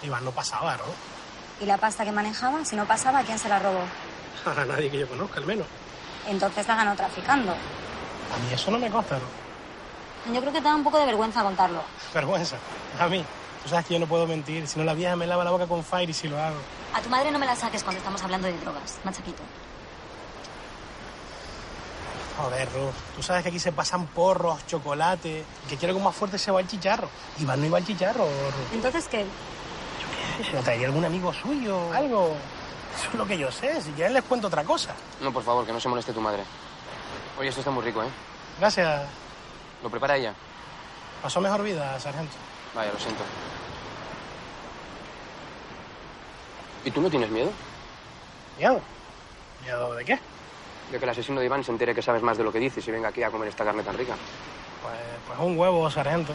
Iván no pasaba, ¿no? ¿Y la pasta que manejaba? Si no pasaba, ¿quién se la robó? A nadie que yo conozca, al menos. Entonces la ganó traficando. A mí eso no me consta, ¿no? Yo creo que te da un poco de vergüenza contarlo. Vergüenza. A mí. Tú sabes que yo no puedo mentir. Si no, la vieja me lava la boca con Fire y si lo hago. A tu madre no me la saques cuando estamos hablando de drogas, machaquito. Joder, Ruth. Tú sabes que aquí se pasan porros, chocolate. y Que quiero que más fuerte se va el chicharro. Iván no iba al chicharro, Ruth. ¿Entonces qué? ¿No traería algún amigo suyo? Algo. Eso es lo que yo sé. Si quieren les cuento otra cosa. No, por favor, que no se moleste tu madre. Oye, esto está muy rico, ¿eh? Gracias. ¿Lo prepara ella? Pasó mejor vida, sargento. Vaya, lo siento. ¿Y tú no tienes miedo? ¿Miedo? ¿Miedo de qué? De que el asesino de Iván se entere que sabes más de lo que dices y venga aquí a comer esta carne tan rica. Pues, pues un huevo, sargento.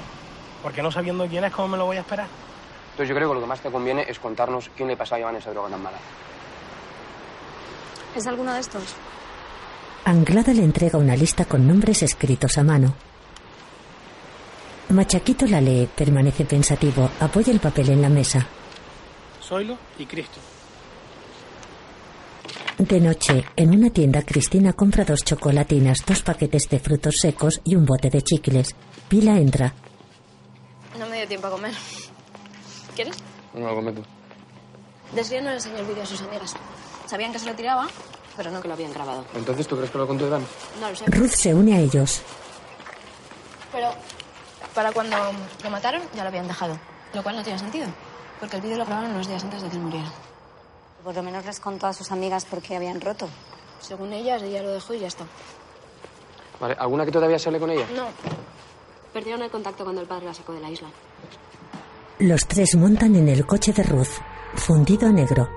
Porque no sabiendo quién es, ¿cómo me lo voy a esperar? Entonces yo creo que lo que más te conviene es contarnos quién le pasó a Iván esa droga tan mala. ¿Es alguno de estos? Anglada le entrega una lista con nombres escritos a mano. Machaquito la lee, permanece pensativo, apoya el papel en la mesa. Zoilo y Cristo. De noche, en una tienda, Cristina compra dos chocolatinas, dos paquetes de frutos secos y un bote de chicles. Pila entra. No me dio tiempo a comer. ¿Quieres? No lo comento. Desvío no le enseñó el vídeo a sus amigas. Sabían que se lo tiraba, pero no que lo habían grabado. Entonces, ¿tú crees que lo contó Iván? No lo sé. Ruth se une a ellos. Pero para cuando lo mataron ya lo habían dejado. Lo cual no tiene sentido. Porque el vídeo lo grabaron unos días antes de que él muriera. Por lo menos les contó a sus amigas por qué habían roto. Según ellas, ella lo dejó y ya está. Vale, ¿alguna que todavía sale con ella? No. Perdieron el contacto cuando el padre la sacó de la isla. Los tres montan en el coche de Ruth. fundido a negro.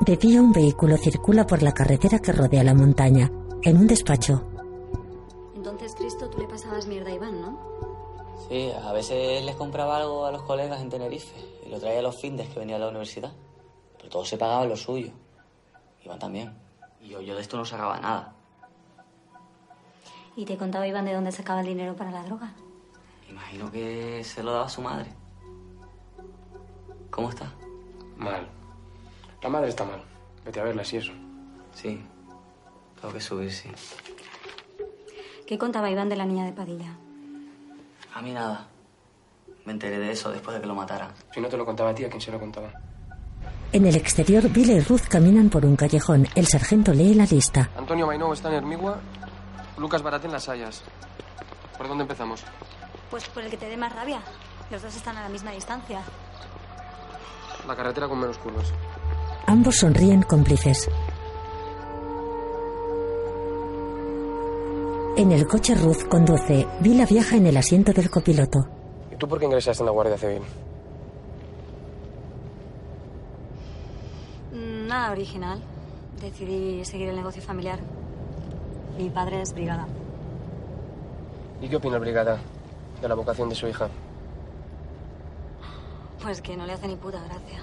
De día un vehículo circula por la carretera que rodea la montaña, en un despacho. Entonces, Cristo, tú le mierda a Iván, ¿no? Sí, a veces les compraba algo a los colegas en Tenerife y lo traía a los findes que venía a la universidad. Pero todo se pagaba lo suyo. Iván también. Y yo, yo de esto no sacaba nada. ¿Y te contaba Iván de dónde sacaba el dinero para la droga? Imagino que se lo daba a su madre. ¿Cómo está? Mal. La madre está mal. Vete a verla, si eso. Sí. Tengo que subir, sí. ¿Qué contaba Iván de la niña de Padilla? A mí nada. Me enteré de eso después de que lo mataran. Si no te lo contaba a ti, ¿a quién se lo contaba? En el exterior, Vila y Ruth caminan por un callejón. El sargento lee la lista. Antonio Mainou está en Hermigua, Lucas Barat en Las Hayas. ¿Por dónde empezamos? Pues por el que te dé más rabia. Los dos están a la misma distancia. La carretera con menos curvas. Ambos sonríen cómplices. En el coche Ruth conduce. Vila viaja en el asiento del copiloto. ¿Y tú por qué ingresaste en la Guardia Civil? Mm, Nada original. Decidí seguir el negocio familiar. Mi padre es brigada. ¿Y qué opina el brigada de la vocación de su hija? Pues que no le hace ni puta gracia.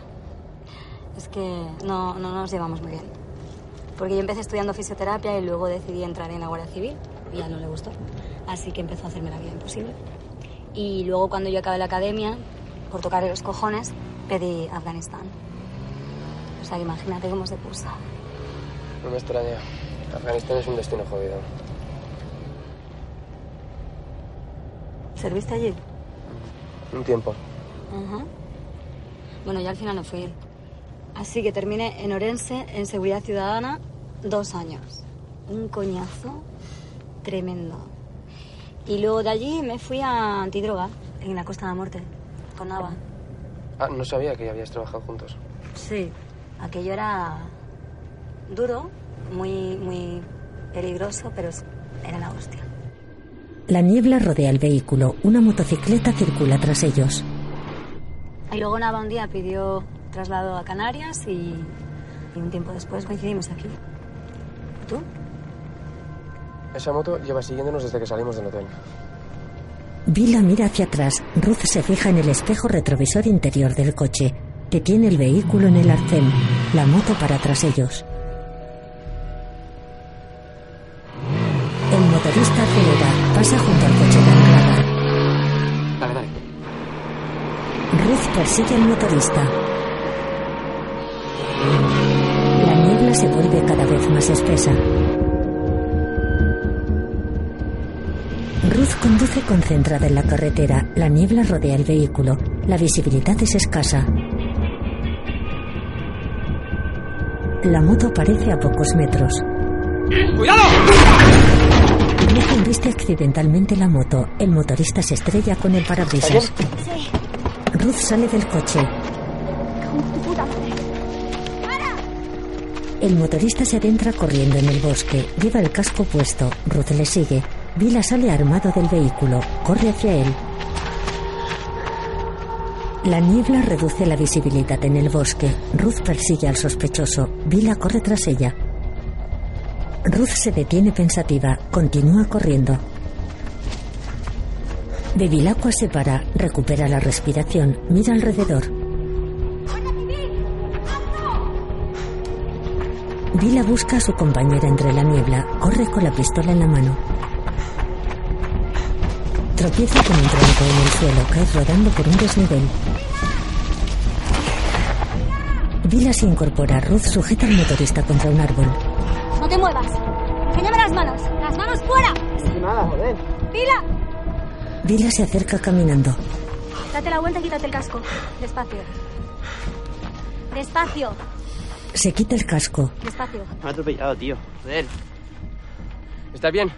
Es que no, no nos llevamos muy bien. Porque yo empecé estudiando fisioterapia y luego decidí entrar en la Guardia Civil y a él no le gustó. Así que empezó a hacerme la vida imposible. Y luego cuando yo acabé la academia, por tocarle los cojones, pedí Afganistán. O sea, imagínate cómo se puso. No me extraña. Afganistán es un destino jodido. ¿Serviste allí? Un tiempo. Ajá. Bueno, ya al final no fui. Así que terminé en Orense, en Seguridad Ciudadana, dos años. Un coñazo tremendo. Y luego de allí me fui a Antidroga, en la Costa de la Muerte, con Nava. Ah, no sabía que ya habías trabajado juntos. Sí, aquello era duro, muy, muy peligroso, pero era la hostia. La niebla rodea el vehículo. Una motocicleta circula tras ellos. Y luego Nava un día pidió traslado a Canarias y, y un tiempo después coincidimos aquí. ¿Y tú? Esa moto lleva siguiéndonos desde que salimos del hotel. Vila mira hacia atrás. Ruth se fija en el espejo retrovisor interior del coche. Detiene el vehículo en el arcén. La moto para tras ellos. El motorista acelera. Pasa junto al coche de dale. Ruth persigue al motorista. La niebla se vuelve cada vez más espesa. Ruth conduce concentrada en la carretera. La niebla rodea el vehículo. La visibilidad es escasa. La moto parece a pocos metros. ¡Cuidado! Ruth embiste accidentalmente la moto. El motorista se estrella con el parabrisas. Ruth sale del coche. El motorista se adentra corriendo en el bosque. Lleva el casco puesto. Ruth le sigue. Vila sale armado del vehículo. Corre hacia él. La niebla reduce la visibilidad en el bosque. Ruth persigue al sospechoso. Vila corre tras ella. Ruth se detiene pensativa. Continúa corriendo. Bevilacqua se para, recupera la respiración, mira alrededor. Vila busca a su compañera entre la niebla, corre con la pistola en la mano. Tropieza con un tronco en el suelo, cae rodando por un desnivel. Vila se incorpora, Ruth sujeta al motorista contra un árbol. No te muevas. Enséñame las manos. Las manos fuera. nada, joder. Pila. Vila se acerca caminando. Date la vuelta y quítate el casco. Despacio. Despacio. Se quita el casco. Despacio. Me ha atropellado, tío. Joder. ¿Estás bien?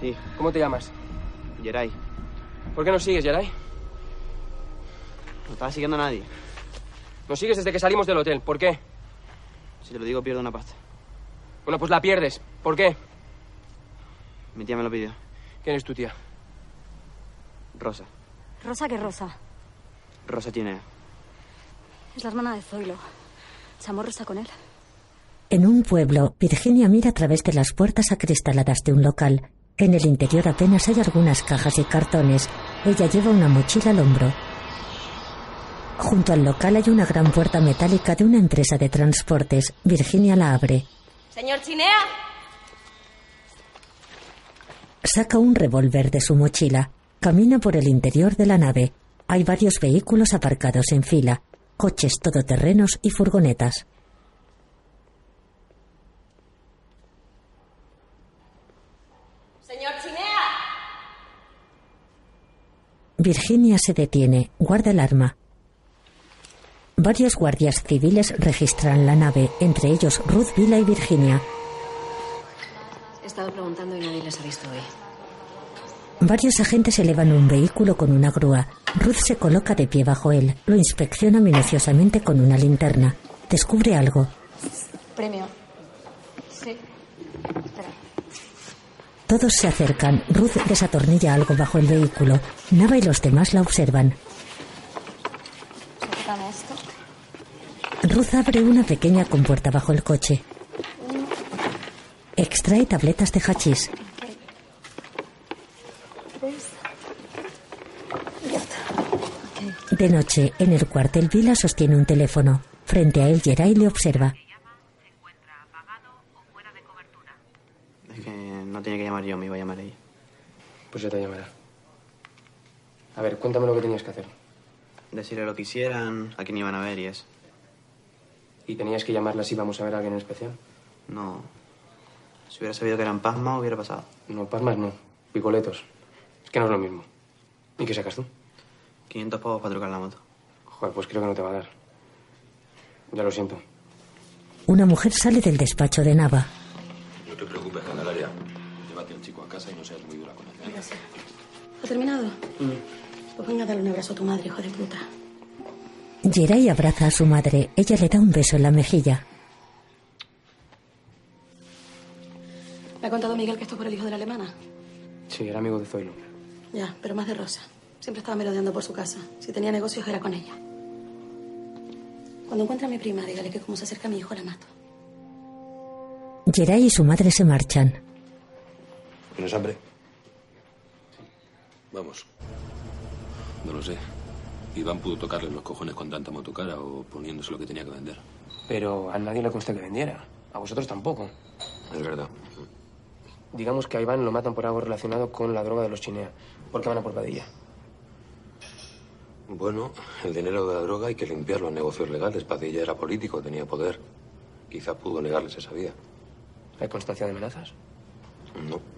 Sí, ¿Cómo te llamas? Geray. ¿Por qué no sigues, Yaray? No estaba siguiendo a nadie. Nos sigues desde que salimos del hotel. ¿Por qué? Si te lo digo, pierdo una pasta. Bueno, pues la pierdes. ¿Por qué? Mi tía me lo pidió. ¿Quién es tu tía? Rosa. Rosa, ¿qué rosa? Rosa tiene. Es la hermana de Zoilo. Chamorro está con él. En un pueblo, Virginia mira a través de las puertas acristaladas de un local. En el interior apenas hay algunas cajas y cartones. Ella lleva una mochila al hombro. Junto al local hay una gran puerta metálica de una empresa de transportes. Virginia la abre. Señor Chinea. Saca un revólver de su mochila. Camina por el interior de la nave. Hay varios vehículos aparcados en fila. Coches todoterrenos y furgonetas. Señor Chinea. Virginia se detiene, guarda el arma. Varios guardias civiles registran la nave, entre ellos Ruth Vila y Virginia. He estado preguntando y nadie les ha visto hoy. Varios agentes elevan un vehículo con una grúa. Ruth se coloca de pie bajo él, lo inspecciona minuciosamente con una linterna. Descubre algo. Premio. Sí. Espera. Todos se acercan. Ruth desatornilla algo bajo el vehículo. Nava y los demás la observan. Ruth abre una pequeña compuerta bajo el coche. Extrae tabletas de hachís. De noche, en el cuartel, Vila sostiene un teléfono. Frente a él, Geray le observa. Es que no tiene que llamar yo, me iba a llamar ella. Pues ya te llamará. A ver, cuéntame lo que tenías que hacer. Decirle lo que hicieran, a quién iban a ver y es. ¿Y tenías que llamarla si vamos a ver a alguien en especial? No. Si hubiera sabido que eran pasmas, hubiera pasado. No, pasmas no. Picoletos. Es que no es lo mismo. ¿Y qué sacas tú? 500 pavos para trucar la moto. Joder, pues creo que no te va a dar. Ya lo siento. Una mujer sale del despacho de Nava. No te preocupes, Candelaria. Casa y no seas muy dura con él. ¿eh? ¿Ha terminado? Pues venga a darle un abrazo a tu madre, hijo de puta. Geray abraza a su madre. Ella le da un beso en la mejilla. ¿Me ha contado Miguel que esto es por el hijo de la alemana? Sí, era amigo de Zoilo. Ya, pero más de Rosa. Siempre estaba merodeando por su casa. Si tenía negocios era con ella. Cuando encuentre a mi prima, dígale que como se acerca a mi hijo la mato. Geray y su madre se marchan. ¿Tienes hambre? Vamos. No lo sé. Iván pudo tocarle los cojones con tanta motocara o poniéndose lo que tenía que vender. Pero a nadie le consta que vendiera. A vosotros tampoco. Es verdad. Digamos que a Iván lo matan por algo relacionado con la droga de los Chinea. ¿Por qué van a por Padilla? Bueno, el dinero de la droga hay que limpiarlo en negocios legales. Padilla era político, tenía poder. Quizá pudo negarles esa vía. ¿Hay constancia de amenazas? No.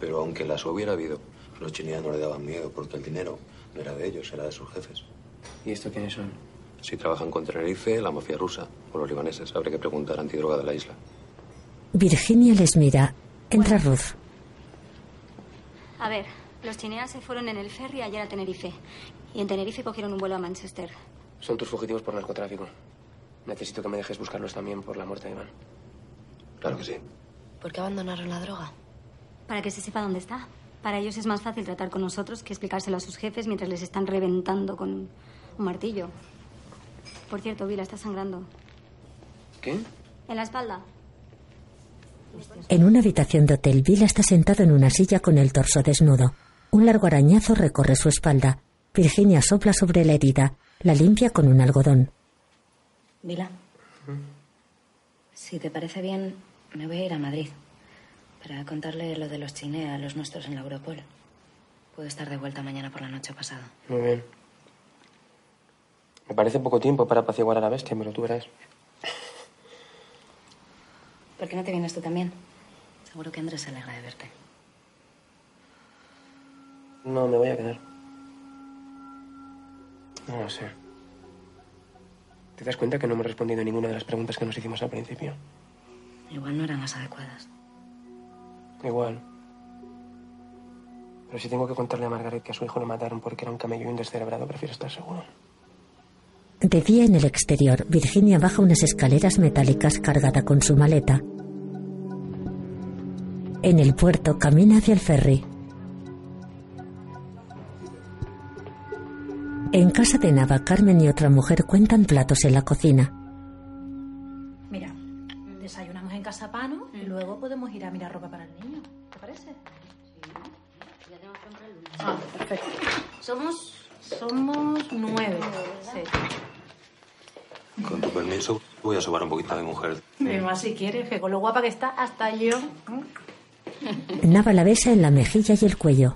Pero aunque las hubiera habido, los chilenos no le daban miedo porque el dinero no era de ellos, era de sus jefes. ¿Y esto quiénes son? Si trabajan con Tenerife, la mafia rusa o los libaneses, habría que preguntar antidroga de la isla. Virginia les mira. Entra Ruth. A ver, los chineas se fueron en el ferry ayer a Tenerife. Y en Tenerife cogieron un vuelo a Manchester. Son tus fugitivos por narcotráfico. Necesito que me dejes buscarlos también por la muerte de Iván. Claro que sí. ¿Por qué abandonaron la droga? Para que se sepa dónde está. Para ellos es más fácil tratar con nosotros que explicárselo a sus jefes mientras les están reventando con un martillo. Por cierto, Vila está sangrando. ¿Qué? En la espalda. En una habitación de hotel, Vila está sentado en una silla con el torso desnudo. Un largo arañazo recorre su espalda. Virginia sopla sobre la herida. La limpia con un algodón. Vila. Si te parece bien, me voy a ir a Madrid para contarle lo de los Chinea a los nuestros en la Europol. Puedo estar de vuelta mañana por la noche pasada. Muy bien. Me parece poco tiempo para apaciguar a la bestia, pero tú verás. ¿Por qué no te vienes tú también? Seguro que Andrés se alegra de verte. No, me voy a quedar. No lo sé. ¿Te das cuenta que no hemos respondido ninguna de las preguntas que nos hicimos al principio? Igual no eran las adecuadas. Igual. Pero si tengo que contarle a Margaret que a su hijo le mataron porque era un camello y un descerebrado, prefiero estar seguro. De día en el exterior, Virginia baja unas escaleras metálicas cargada con su maleta. En el puerto camina hacia el ferry. En casa de Nava, Carmen y otra mujer cuentan platos en la cocina. Mira, desayunamos en casa Pano y luego podemos ir a mirar ropa para el Somos. Somos nueve. Sí. Con tu permiso, voy a sobar un poquito a mi mujer. Más si quieres, que con lo guapa que está, hasta yo. Nava la besa en la mejilla y el cuello.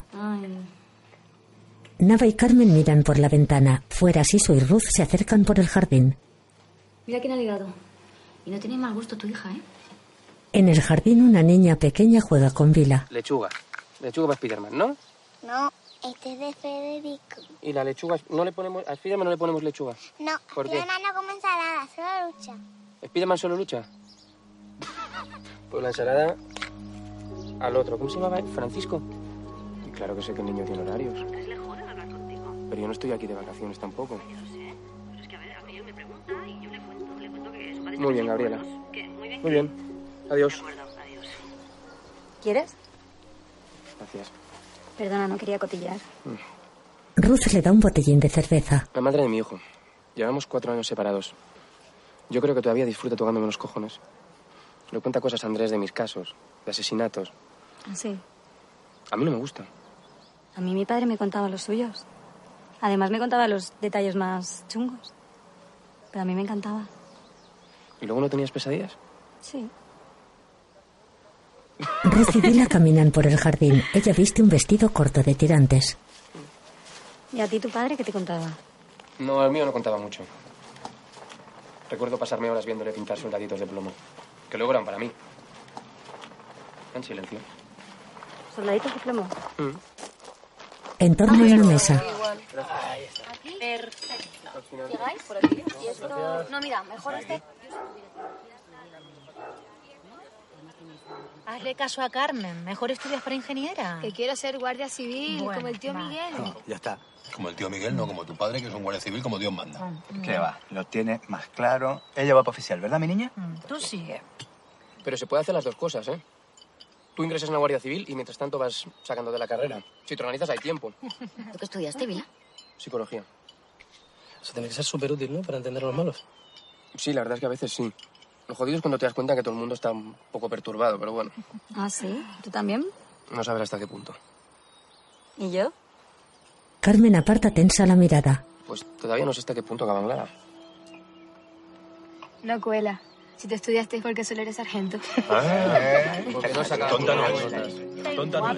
Nava y Carmen miran por la ventana. Fuera, Siso y Ruth se acercan por el jardín. Mira quién ha ligado. Y no tiene mal gusto tu hija, ¿eh? En el jardín, una niña pequeña juega con Vila. Lechuga. Lechuga para Spiderman, ¿no? No, este es de Federico. Y la lechuga, no le ponemos, a Spiderman no le ponemos lechuga. No, ¿Por qué? Fiona no come ensalada, solo lucha. ¿Spiderman solo lucha? Pues la ensalada al otro. ¿Cómo se llamaba? ¿Francisco? Y claro que sé que el niño tiene horarios. Pero yo no estoy aquí de vacaciones tampoco. Muy bien, Gabriela. Muy bien. Adiós. ¿Quieres? Gracias. Perdona, no quería cotillar. Ruth le da un botellín de cerveza. La madre de mi hijo. Llevamos cuatro años separados. Yo creo que todavía disfruta tocándome los cojones. Le cuenta cosas a Andrés de mis casos, de asesinatos. Sí. A mí no me gusta. A mí mi padre me contaba los suyos. Además me contaba los detalles más chungos. Pero a mí me encantaba. ¿Y luego no tenías pesadillas? Sí. Ruth y Vila caminan por el jardín. Ella viste un vestido corto de tirantes. ¿Y a ti tu padre qué te contaba? No, el mío no contaba mucho. Recuerdo pasarme horas viéndole pintar soldaditos de plomo, que luego eran para mí. En silencio. ¿Soldaditos de plomo? En torno a una mesa. Perfecto. ¿Llegáis por aquí? Y esto... No, mira, mejor este... Hazle caso a Carmen. Mejor estudias para ingeniera. Que quiero ser guardia civil, Bueno, como el tío va. Miguel. Ya está. Como el tío Miguel, no como tu padre, que es un guardia civil como Dios manda. ¿Qué va? Lo tiene más claro. Ella va para oficial, ¿verdad, mi niña? Tú sigue. Pero se puede hacer las dos cosas, ¿eh? Tú ingresas en la Guardia Civil y mientras tanto vas sacando de la carrera. Si te organizas hay tiempo. ¿Tú qué estudiaste, Vila? Psicología. Eso tiene que ser súper útil, ¿no? Para entender a los malos. Sí, la verdad es que a veces sí. Lo jodido es cuando te das cuenta que todo el mundo está un poco perturbado, pero bueno, Ah, sí. ¿Tú también? no saber hasta qué punto. ¿Y yo? Carmen aparta tensa la mirada. Pues todavía no sé hasta qué punto acaban Clara. No cuela. Si te estudiaste es porque solo eres sargento. Porque no saca Tonta no buenas es. notas. Tonta no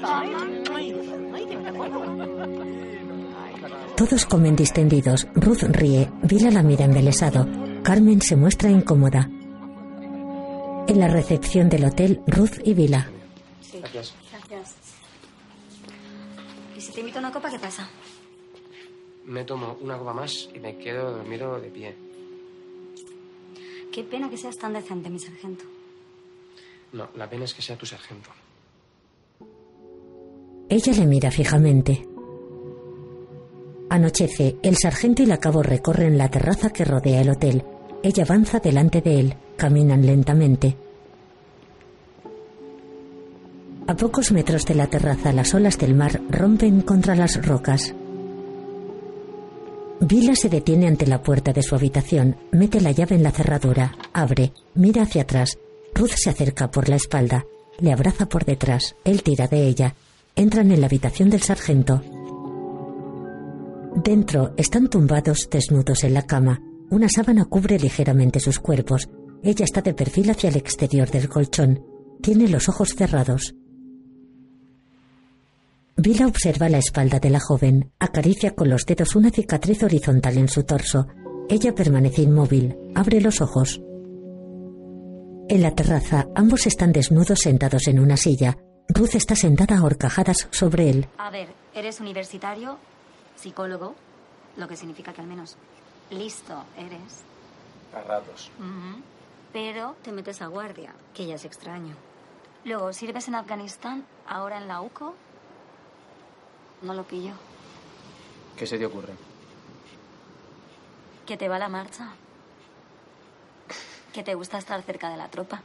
Todos comen distendidos. Ruth ríe. Vila la mira embelesado. Carmen se muestra incómoda. En la recepción del hotel, Ruth y Vila. Gracias. Gracias. ¿Y si te invito a una copa, qué pasa? Me tomo una copa más y me quedo dormido de pie. Qué pena que seas tan decente, mi sargento. No, la pena es que sea tu sargento. Ella le mira fijamente. Anochece, el sargento y la cabo recorren la terraza que rodea el hotel. Ella avanza delante de él. Caminan lentamente. A pocos metros de la terraza, las olas del mar rompen contra las rocas. Vila se detiene ante la puerta de su habitación, mete la llave en la cerradura, abre, mira hacia atrás. Ruth se acerca por la espalda, le abraza por detrás, él tira de ella. Entran en la habitación del sargento. Dentro están tumbados desnudos en la cama. Una sábana cubre ligeramente sus cuerpos. Ella está de perfil hacia el exterior del colchón. Tiene los ojos cerrados. Vila observa la espalda de la joven. Acaricia con los dedos una cicatriz horizontal en su torso. Ella permanece inmóvil. Abre los ojos. En la terraza, ambos están desnudos sentados en una silla. Ruth está sentada a horcajadas sobre él. A ver, eres universitario, psicólogo, lo que significa que al menos listo eres. A ratos. Pero te metes a guardia, que ya es extraño. Luego, sirves en Afganistán, ahora en la UCO. No lo pillo. ¿Qué se te ocurre? Que te va la marcha. Que te gusta estar cerca de la tropa.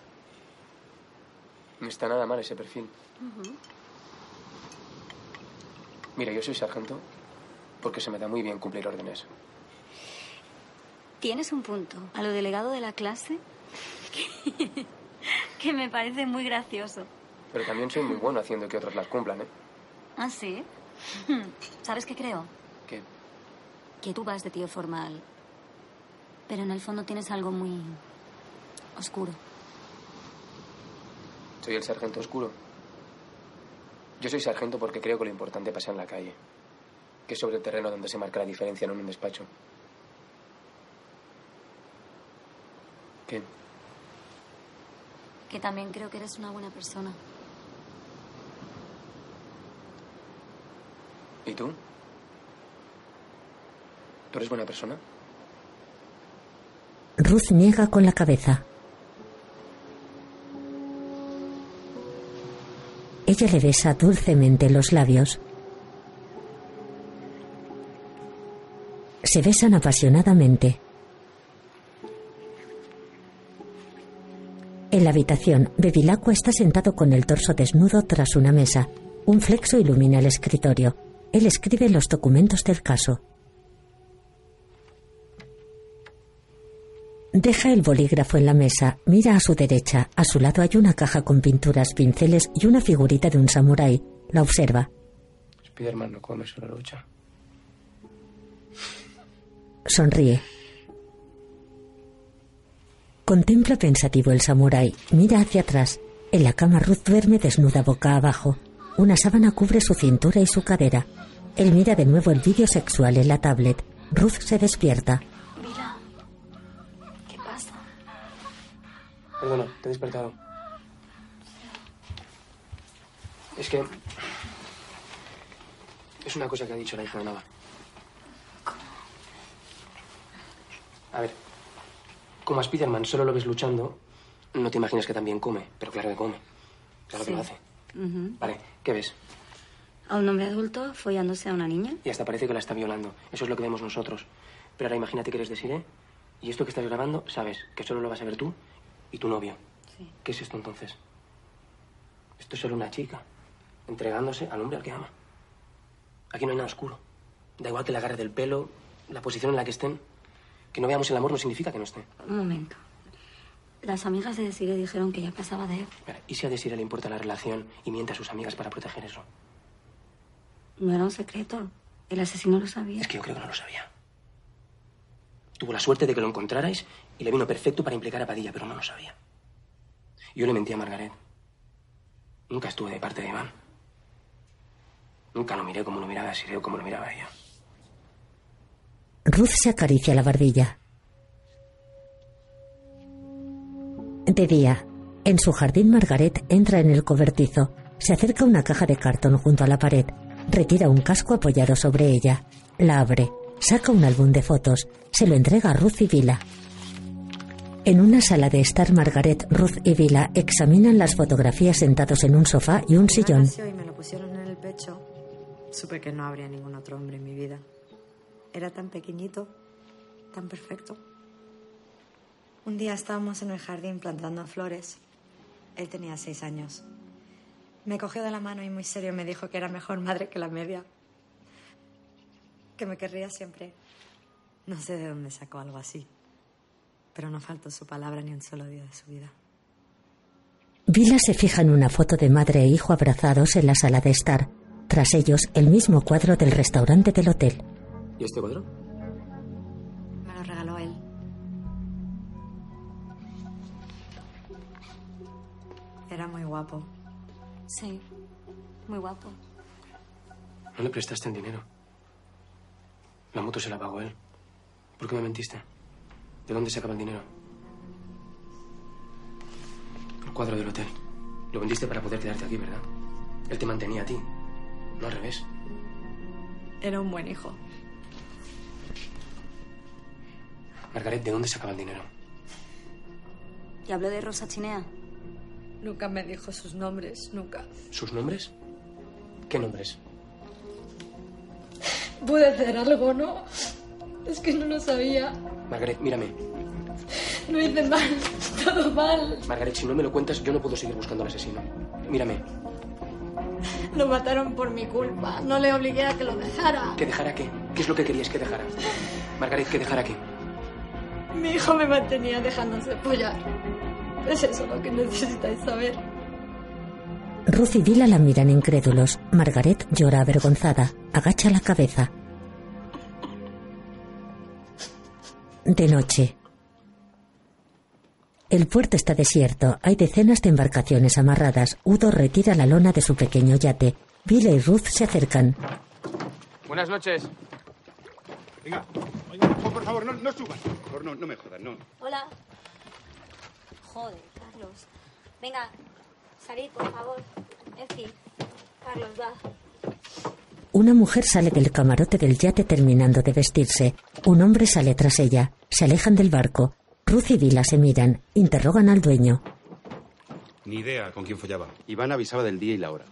No está nada mal ese perfil. Mira, yo soy sargento porque se me da muy bien cumplir órdenes. Tienes un punto. A lo delegado de la clase, que, que me parece muy gracioso. Pero también soy muy bueno haciendo que otros las cumplan, ¿eh? ¿Ah, sí? ¿Sabes qué creo? ¿Qué? Que tú vas de tío formal, pero en el fondo tienes algo muy oscuro. Soy el sargento oscuro. Yo soy sargento porque creo que lo importante pasa en la calle, que es sobre el terreno donde se marca la diferencia, no en un despacho. ¿Qué? Que también creo que eres una buena persona. ¿Y tú? ¿Tú eres buena persona? Ruth niega con la cabeza. Ella le besa dulcemente los labios. Se besan apasionadamente. En la habitación, Bevilacqua está sentado con el torso desnudo tras una mesa. Un flexo ilumina el escritorio. Él escribe los documentos del caso. Deja el bolígrafo en la mesa, mira a su derecha. A su lado hay una caja con pinturas, pinceles y una figurita de un samurái. La observa. Spiderman no come solo lucha. Sonríe. Contempla pensativo el samurái. Mira hacia atrás. En la cama Ruth duerme desnuda boca abajo. Una sábana cubre su cintura y su cadera. Él mira de nuevo el vídeo sexual en la tablet. Ruth se despierta. Vila, ¿qué pasa? Perdona, te he despertado. Es que... Es una cosa que ha dicho la hija de Nava. A ver, como a Spiderman solo lo ves luchando, no te imaginas que también come, pero claro que come. Claro que Sí. lo hace. Ujú. Vale, ¿qué ves? A un hombre adulto follándose a una niña. Y hasta parece que la está violando. Eso es lo que vemos nosotros. Pero ahora imagínate que eres de Siré y esto que estás grabando, sabes que solo lo vas a ver tú y tu novio. Sí. ¿Qué es esto entonces? Esto es solo una chica entregándose al hombre al que ama. Aquí no hay nada oscuro. Da igual que le agarre del pelo, la posición en la que estén. Que no veamos el amor no significa que no esté. Un momento. Las amigas de Desiree dijeron que ya pasaba de él. ¿Y si a Desiree le importa la relación y miente a sus amigas para proteger eso? No era un secreto. El asesino lo sabía. Es que yo creo que no lo sabía. Tuvo la suerte de que lo encontrarais y le vino perfecto para implicar a Padilla, pero no lo sabía. Yo le mentí a Margaret. Nunca estuve de parte de Iván. Nunca lo miré como lo miraba Siré o como lo miraba ella. Ruth se acaricia la barbilla. De día, en su jardín Margaret entra en el cobertizo. Se acerca a una caja de cartón junto a la pared. Retira un casco apoyado sobre ella. La abre. Saca un álbum de fotos. Se lo entrega a Ruth y Vila. En una sala de estar, Margaret, Ruth y Vila examinan las fotografías sentados en un sofá y un sillón. y me lo pusieron en el pecho, supe que no habría ningún otro hombre en mi vida. Era tan pequeñito, tan perfecto. Un día estábamos en el jardín plantando flores. Él tenía seis años. Me cogió de la mano y muy serio me dijo que era mejor madre que la media. Que me querría siempre. No sé de dónde sacó algo así. Pero no faltó su palabra ni un solo día de su vida. Vila se fija en una foto de madre e hijo abrazados en la sala de estar. Tras ellos, el mismo cuadro del restaurante del hotel. ¿Y este cuadro? Me lo regaló él. Era muy guapo. Sí, muy guapo. No le prestaste el dinero. La moto se la pagó él. ¿Por qué me mentiste? ¿De dónde sacaba el dinero? El cuadro del hotel. Lo vendiste para poder quedarte aquí, ¿verdad? Él te mantenía a ti. No al revés. Era un buen hijo. Margaret, ¿de dónde sacaba el dinero? ¿Y habló de Rosa Chinea? Nunca me dijo sus nombres, nunca. ¿Sus nombres? ¿Qué nombres? Pude hacer algo, ¿no? Es que no lo sabía. Margaret, mírame. No hice mal, todo mal. Margaret, si no me lo cuentas, yo no puedo seguir buscando al asesino. Mírame. Lo mataron por mi culpa. No le obligué a que lo dejara. ¿Que dejara qué? ¿Qué es lo que querías que dejara? Margaret, ¿que dejara qué? Mi hijo me mantenía dejándose follar. Es eso lo que necesitáis saber. Ruth y Vila la miran incrédulos. Margaret llora avergonzada. Agacha la cabeza. De noche. El puerto está desierto. Hay decenas de embarcaciones amarradas. Udo retira la lona de su pequeño yate. Vila y Ruth se acercan. Buenas noches. Venga, oiga, por favor, no, no suban. Por favor, no, no me jodan, no. Hola. Joder, Carlos. Venga, salid, por favor. Efi. Carlos, va. Una mujer sale del camarote del yate terminando de vestirse. Un hombre sale tras ella. Se alejan del barco. Ruth y Vila se miran. Interrogan al dueño. Ni idea con quién follaba. Iván avisaba del día y la hora.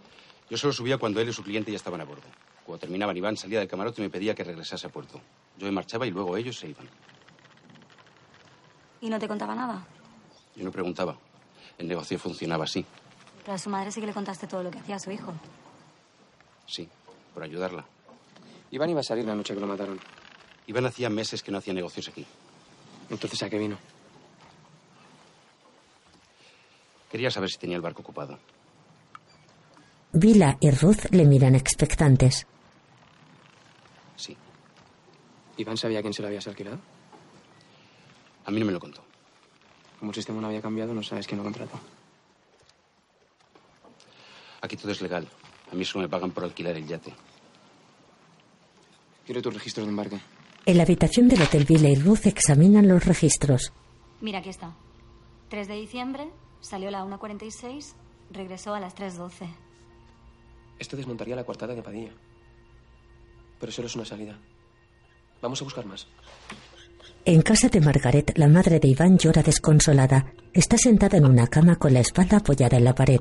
Yo solo subía cuando él y su cliente ya estaban a bordo. Cuando terminaban, Iván salía del camarote y me pedía que regresase a puerto. Yo me marchaba y luego ellos se iban. ¿Y no te contaba nada? Yo no preguntaba. El negocio funcionaba así. Pero a su madre sí que le contaste todo lo que hacía su hijo. Sí, por ayudarla. Iván iba a salir la noche que lo mataron. Iván hacía meses que no hacía negocios aquí. Entonces, ¿a qué vino? Quería saber si tenía el barco ocupado. Vila y Ruth le miran expectantes. Sí. ¿Iván sabía quién se lo habías alquilado? A mí no me lo contó. Como el sistema no había cambiado, no sabes quién lo contrató. Aquí todo es legal. A mí solo me pagan por alquilar el yate. Quiero tus registros de embarque. En la habitación del Hotel Vila y Ruth examinan los registros. Mira, aquí está. 3 de diciembre, salió a la 1.46, regresó a las 3.12. Esto desmontaría la coartada de Padilla. Pero solo es una salida. Vamos a buscar más. En casa de Margaret, la madre de Iván llora desconsolada. Está sentada en una cama con la espalda apoyada en la pared.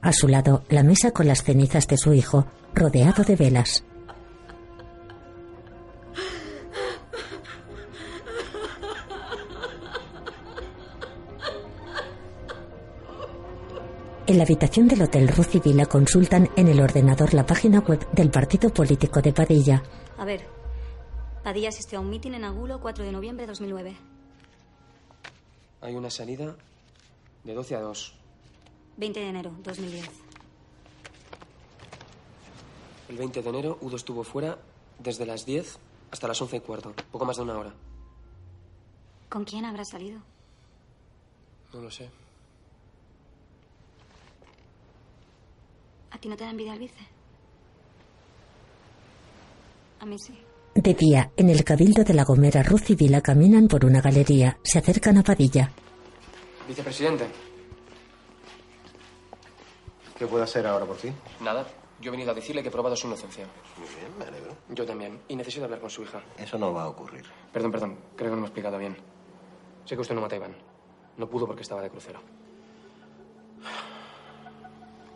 A su lado, la mesa con las cenizas de su hijo, rodeado de velas. En la habitación del Hotel Ruth y Vila consultan en el ordenador la página web del partido político de Padilla. A ver. Padilla asistió a un mitin en Agulo 4 de noviembre de 2009. Hay una salida de 12 a 2. 20 de enero 2010. El 20 de enero, Udo estuvo fuera desde las 10 hasta las 11 y cuarto. Poco más de una hora. ¿Con quién habrá salido? No lo sé. ¿A ti no te da envidia el vice? A mí sí. De día, en el cabildo de La Gomera, Ruth y Vila caminan por una galería. Se acercan a Padilla. Vicepresidente. ¿Qué puedo hacer ahora por ti? Nada. Yo he venido a decirle que he probado su inocencia. Muy bien, me alegro. Yo también. Y necesito hablar con su hija. Eso no va a ocurrir. Perdón, perdón. Creo que no me he explicado bien. Sé que usted no mata a Iván. No pudo porque estaba de crucero.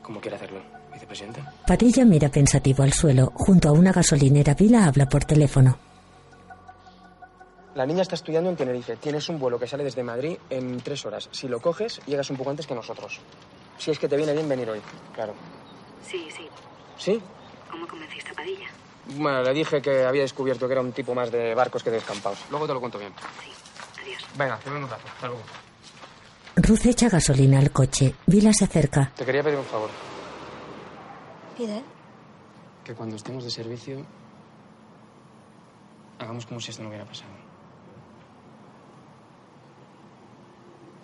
¿Cómo quiere hacerlo, vicepresidente? Padilla mira pensativo al suelo. Junto a una gasolinera, Vila habla por teléfono. La niña está estudiando en Tenerife. Tienes un vuelo que sale desde Madrid en tres horas. Si lo coges, llegas un poco antes que nosotros. Si es que te viene bien venir hoy, claro. Sí, sí. ¿Sí? ¿Cómo convenciste a Padilla? Bueno, le dije que había descubierto que era un tipo más de barcos que de descampados. Luego te lo cuento bien. Adiós. Venga, te veo un rato. Hasta luego. Ruth echa gasolina al coche. Vila se acerca. Te quería pedir un favor. Pide. Que cuando estemos de servicio, hagamos como si esto no hubiera pasado.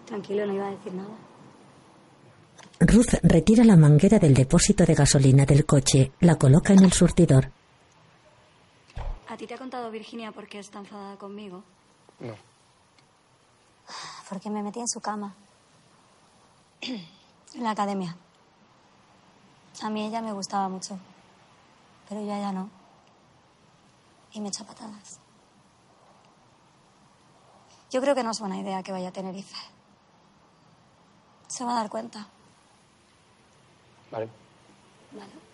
Tranquilo, no iba a decir nada. Ruth retira la manguera del depósito de gasolina del coche. La coloca en el surtidor. ¿A ti te ha contado Virginia por qué está enfadada conmigo? No. Porque me metí en su cama. en la academia. A mí ella me gustaba mucho. Pero yo a ella no. Y me echa patadas. Yo creo que no es buena idea que vaya a Tenerife. Se va a dar cuenta. Vale. Vale.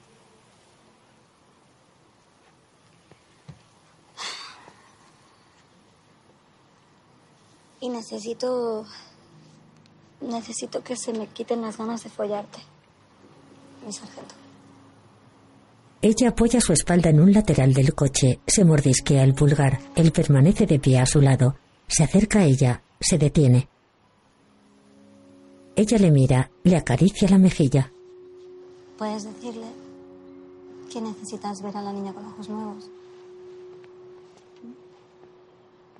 Y necesito. Necesito que se me quiten las ganas de follarte. Mi sargento. Ella apoya su espalda en un lateral del coche, se mordisquea el pulgar. Él permanece de pie a su lado. Se acerca a ella, se detiene. Ella le mira, le acaricia la mejilla. ¿Puedes decirle que necesitas ver a la niña con ojos nuevos?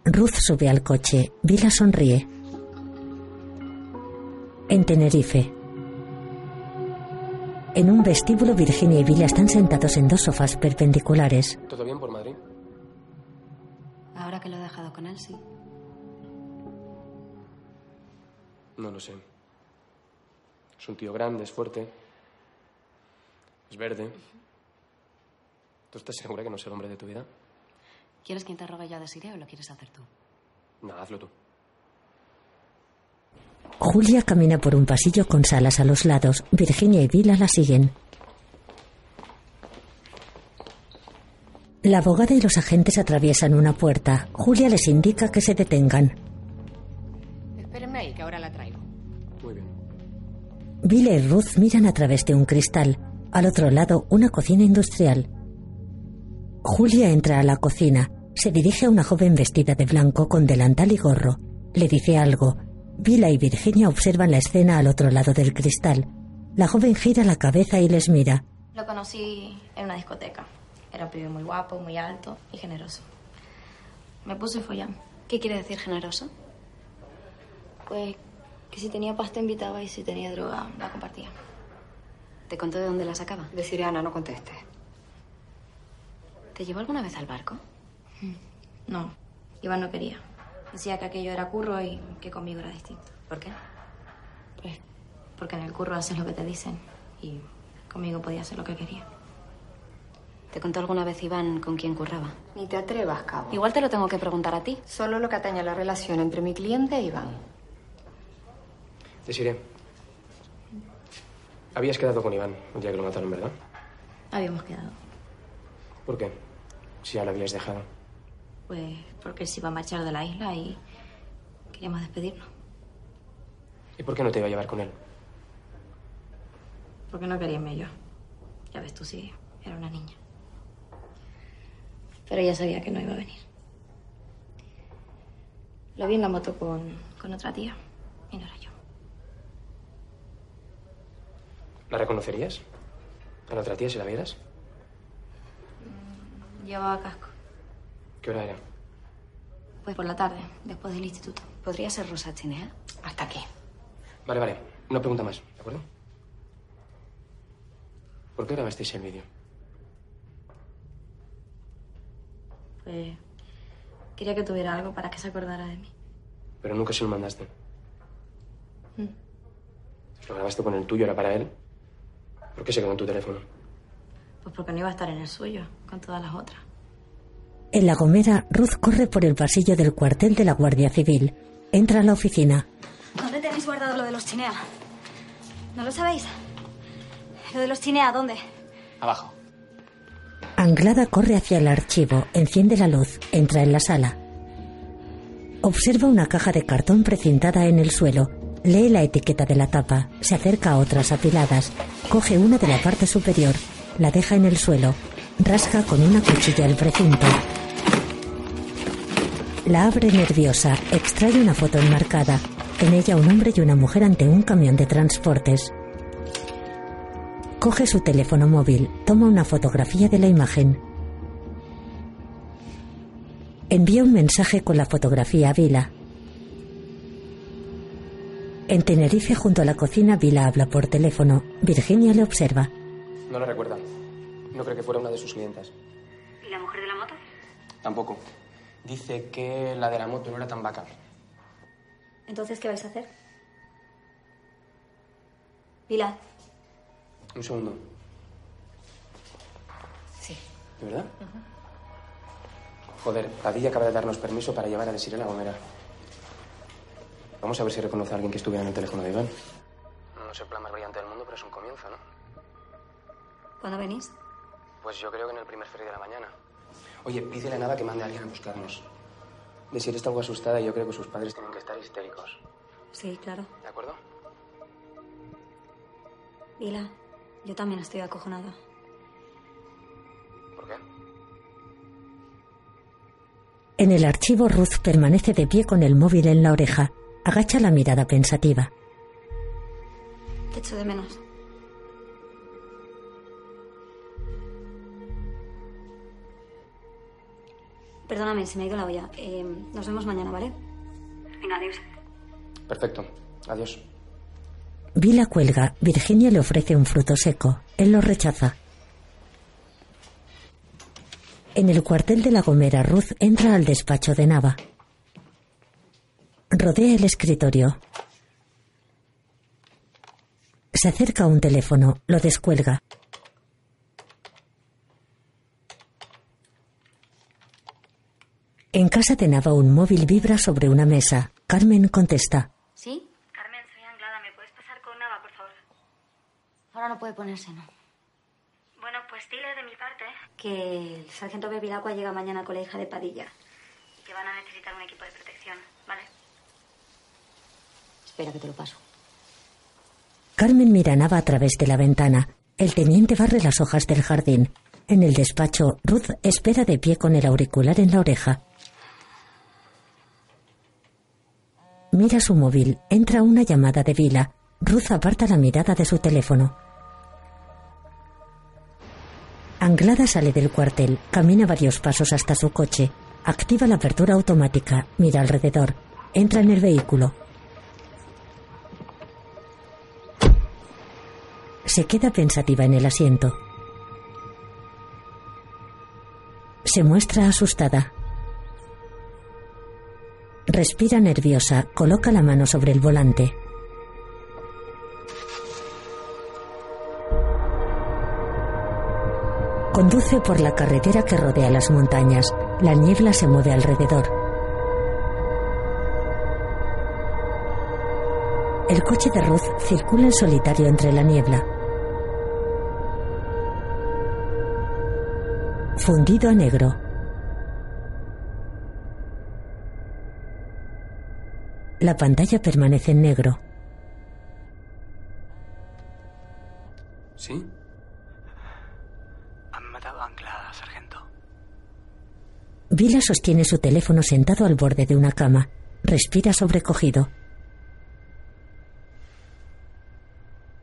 Ruth sube al coche. Vila sonríe. En Tenerife. En un vestíbulo, Virginia y Vila están sentados en dos sofás perpendiculares. ¿Todo bien por Madrid? Ahora que lo he dejado con él, sí. No lo sé. Es un tío grande, es fuerte. Es verde. ¿Tú estás segura que no es el hombre de tu vida? ¿Quieres que interrogue yo a Desiree o lo quieres hacer tú? No, hazlo tú. Julia camina por un pasillo con salas a los lados. Virginia y Vila la siguen. La abogada y los agentes atraviesan una puerta. Julia les indica que se detengan. Espérenme ahí, que ahora la traigo. Muy bien. Vila y Ruth miran a través de un cristal. Al otro lado, una cocina industrial. Julia entra a la cocina. Se dirige a una joven vestida de blanco con delantal y gorro. Le dice algo. Vila y Virginia observan la escena al otro lado del cristal. La joven gira la cabeza y les mira. Lo conocí en una discoteca. Era un pibe muy guapo, muy alto y generoso. Me puse follando. ¿Qué quiere decir generoso? Pues que si tenía pasta invitaba y si tenía droga la compartía. ¿Te contó de dónde la sacaba? Deciré Ana, no conteste. ¿Te llevó alguna vez al barco? No, Iván no quería. Decía que aquello era curro y que conmigo era distinto. ¿Por qué? Pues porque en el curro haces lo que te dicen y conmigo podía hacer lo que quería. ¿Te contó alguna vez Iván con quién curraba? Ni te atrevas, Cabo. Igual te lo tengo que preguntar a ti. Solo lo que atañe a la relación entre mi cliente e Iván. Desiree. Habías quedado con Iván el día que lo mataron, ¿verdad? Habíamos quedado. ¿Por qué? Si ya lo habías dejado. Pues porque él se iba a marchar de la isla y queríamos despedirnos. ¿Y por qué no te iba a llevar con él? Porque no quería irme yo. Ya ves tú, sí, era una niña. Pero ella sabía que no iba a venir. Lo vi en la moto con, con otra tía y no era yo. ¿La reconocerías? ¿A la otra tía si la vieras? Llevaba casco. ¿Qué hora era? Pues por la tarde, después del instituto. ¿Podría ser Rosa Chinea? Hasta aquí. Vale, vale. Una pregunta más, ¿de acuerdo? ¿Por qué grabasteis el vídeo? Pues quería que tuviera algo para que se acordara de mí. Pero nunca se lo mandaste. Mm. Lo grabaste con el tuyo, era para él. ¿Por qué se quedó en tu teléfono? Pues porque no iba a estar en el suyo, con todas las otras. En La Gomera, Ruth corre por el pasillo del cuartel de la Guardia Civil. Entra a la oficina. ¿Dónde tenéis guardado lo de los chinea? ¿No lo sabéis? Lo de los chinea, ¿dónde? Abajo. Anglada corre hacia el archivo, enciende la luz, entra en la sala. Observa una caja de cartón precintada en el suelo. Lee la etiqueta de la tapa, se acerca a otras apiladas, coge una de la parte superior, la deja en el suelo, rasca con una cuchilla el precinto. La abre nerviosa, extrae una foto enmarcada. En ella un hombre y una mujer ante un camión de transportes. Coge su teléfono móvil, toma una fotografía de la imagen. Envía un mensaje con la fotografía a Vila. En Tenerife, junto a la cocina, Vila habla por teléfono. Virginia le observa. No la recuerda. No creo que fuera una de sus clientas. ¿Y la mujer de la moto? Tampoco. Dice que la de la moto no era tan vaca. Entonces, ¿qué vais a hacer? Pilar. Un segundo. Sí. ¿De verdad? Joder, Padilla acaba de darnos permiso para llevar a Desiree a la gomera. Vamos a ver si reconoce a alguien que estuviera en el teléfono de Iván. No es el plan más brillante del mundo, pero es un comienzo, ¿no? ¿Cuándo venís? Pues yo creo que en el primer ferry de la mañana. Oye, pídele a Nava que mande a alguien a buscarnos. Desiree está algo asustada y yo creo que sus padres tienen que estar histéricos. Sí, claro. ¿De acuerdo? Dila, yo también estoy acojonada. ¿Por qué? En el archivo, Ruth permanece de pie con el móvil en la oreja. Agacha la mirada pensativa. Te echo de menos. Perdóname, se me ha ido la olla. Eh, nos vemos mañana, ¿vale? Venga, adiós. Perfecto. Adiós. Vila cuelga. Virginia le ofrece un fruto seco. Él lo rechaza. En el cuartel de la Gomera, Ruth entra al despacho de Nava. Rodea el escritorio. Se acerca a un teléfono, lo descuelga. En casa de Nava un móvil vibra sobre una mesa. Carmen contesta. ¿Sí? Carmen, soy Anglada. ¿Me puedes pasar con Nava, por favor? Ahora no puede ponerse, ¿no? Bueno, pues dile de mi parte que el sargento Bevilacqua llega mañana con la hija de Padilla. Y que van a necesitar un equipo de protección, ¿vale? Espera que te lo paso. Carmen mira a Nava a través de la ventana. El teniente barre las hojas del jardín. En el despacho, Ruth espera de pie con el auricular en la oreja. Mira su móvil. Entra una llamada de Vila. Ruth aparta la mirada de su teléfono. Anglada sale del cuartel. Camina varios pasos hasta su coche. Activa la apertura automática. Mira alrededor. Entra en el vehículo. Se queda pensativa en el asiento. Se muestra asustada. Respira nerviosa, coloca la mano sobre el volante. Conduce por la carretera que rodea las montañas. La niebla se mueve alrededor. El coche de Ruth circula en solitario entre la niebla. Fundido a negro. La pantalla permanece en negro. ¿Sí? Han matado a Anglada, sargento. Vila sostiene su teléfono sentado al borde de una cama. Respira sobrecogido.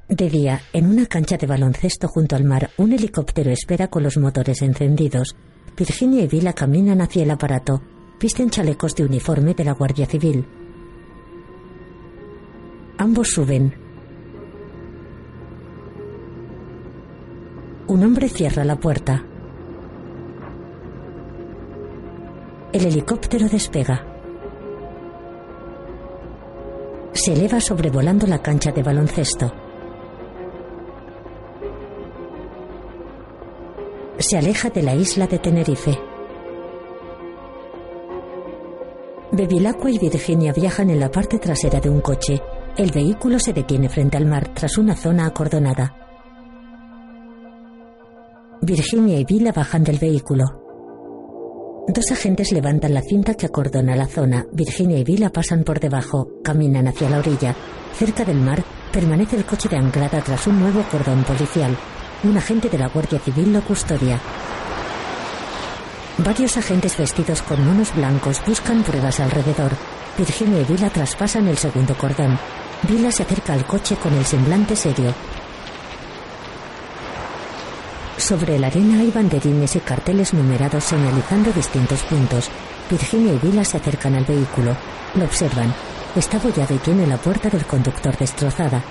De día, en una cancha de baloncesto junto al mar, un helicóptero espera con los motores encendidos. Virginia y Vila caminan hacia el aparato. Visten chalecos de uniforme de la Guardia Civil. Ambos suben. Un hombre cierra la puerta. El helicóptero despega. Se eleva sobrevolando la cancha de baloncesto. Se aleja de la isla de Tenerife. Bevilacqua y Virginia viajan en la parte trasera de un coche. El vehículo se detiene frente al mar tras una zona acordonada. Virginia y Vila bajan del vehículo. Dos agentes levantan la cinta que acordona la zona. Virginia y Vila pasan por debajo, caminan hacia la orilla. Cerca del mar permanece el coche de Anglada tras un nuevo cordón policial. Un agente de la Guardia Civil lo custodia. Varios agentes vestidos con monos blancos buscan pruebas alrededor. Virginia y Vila traspasan el segundo cordón. Vila se acerca al coche con el semblante serio. Sobre la arena hay banderines y carteles numerados señalizando distintos puntos. Virginia y Vila se acercan al vehículo. Lo observan. Está abollado y tiene la puerta del conductor destrozada.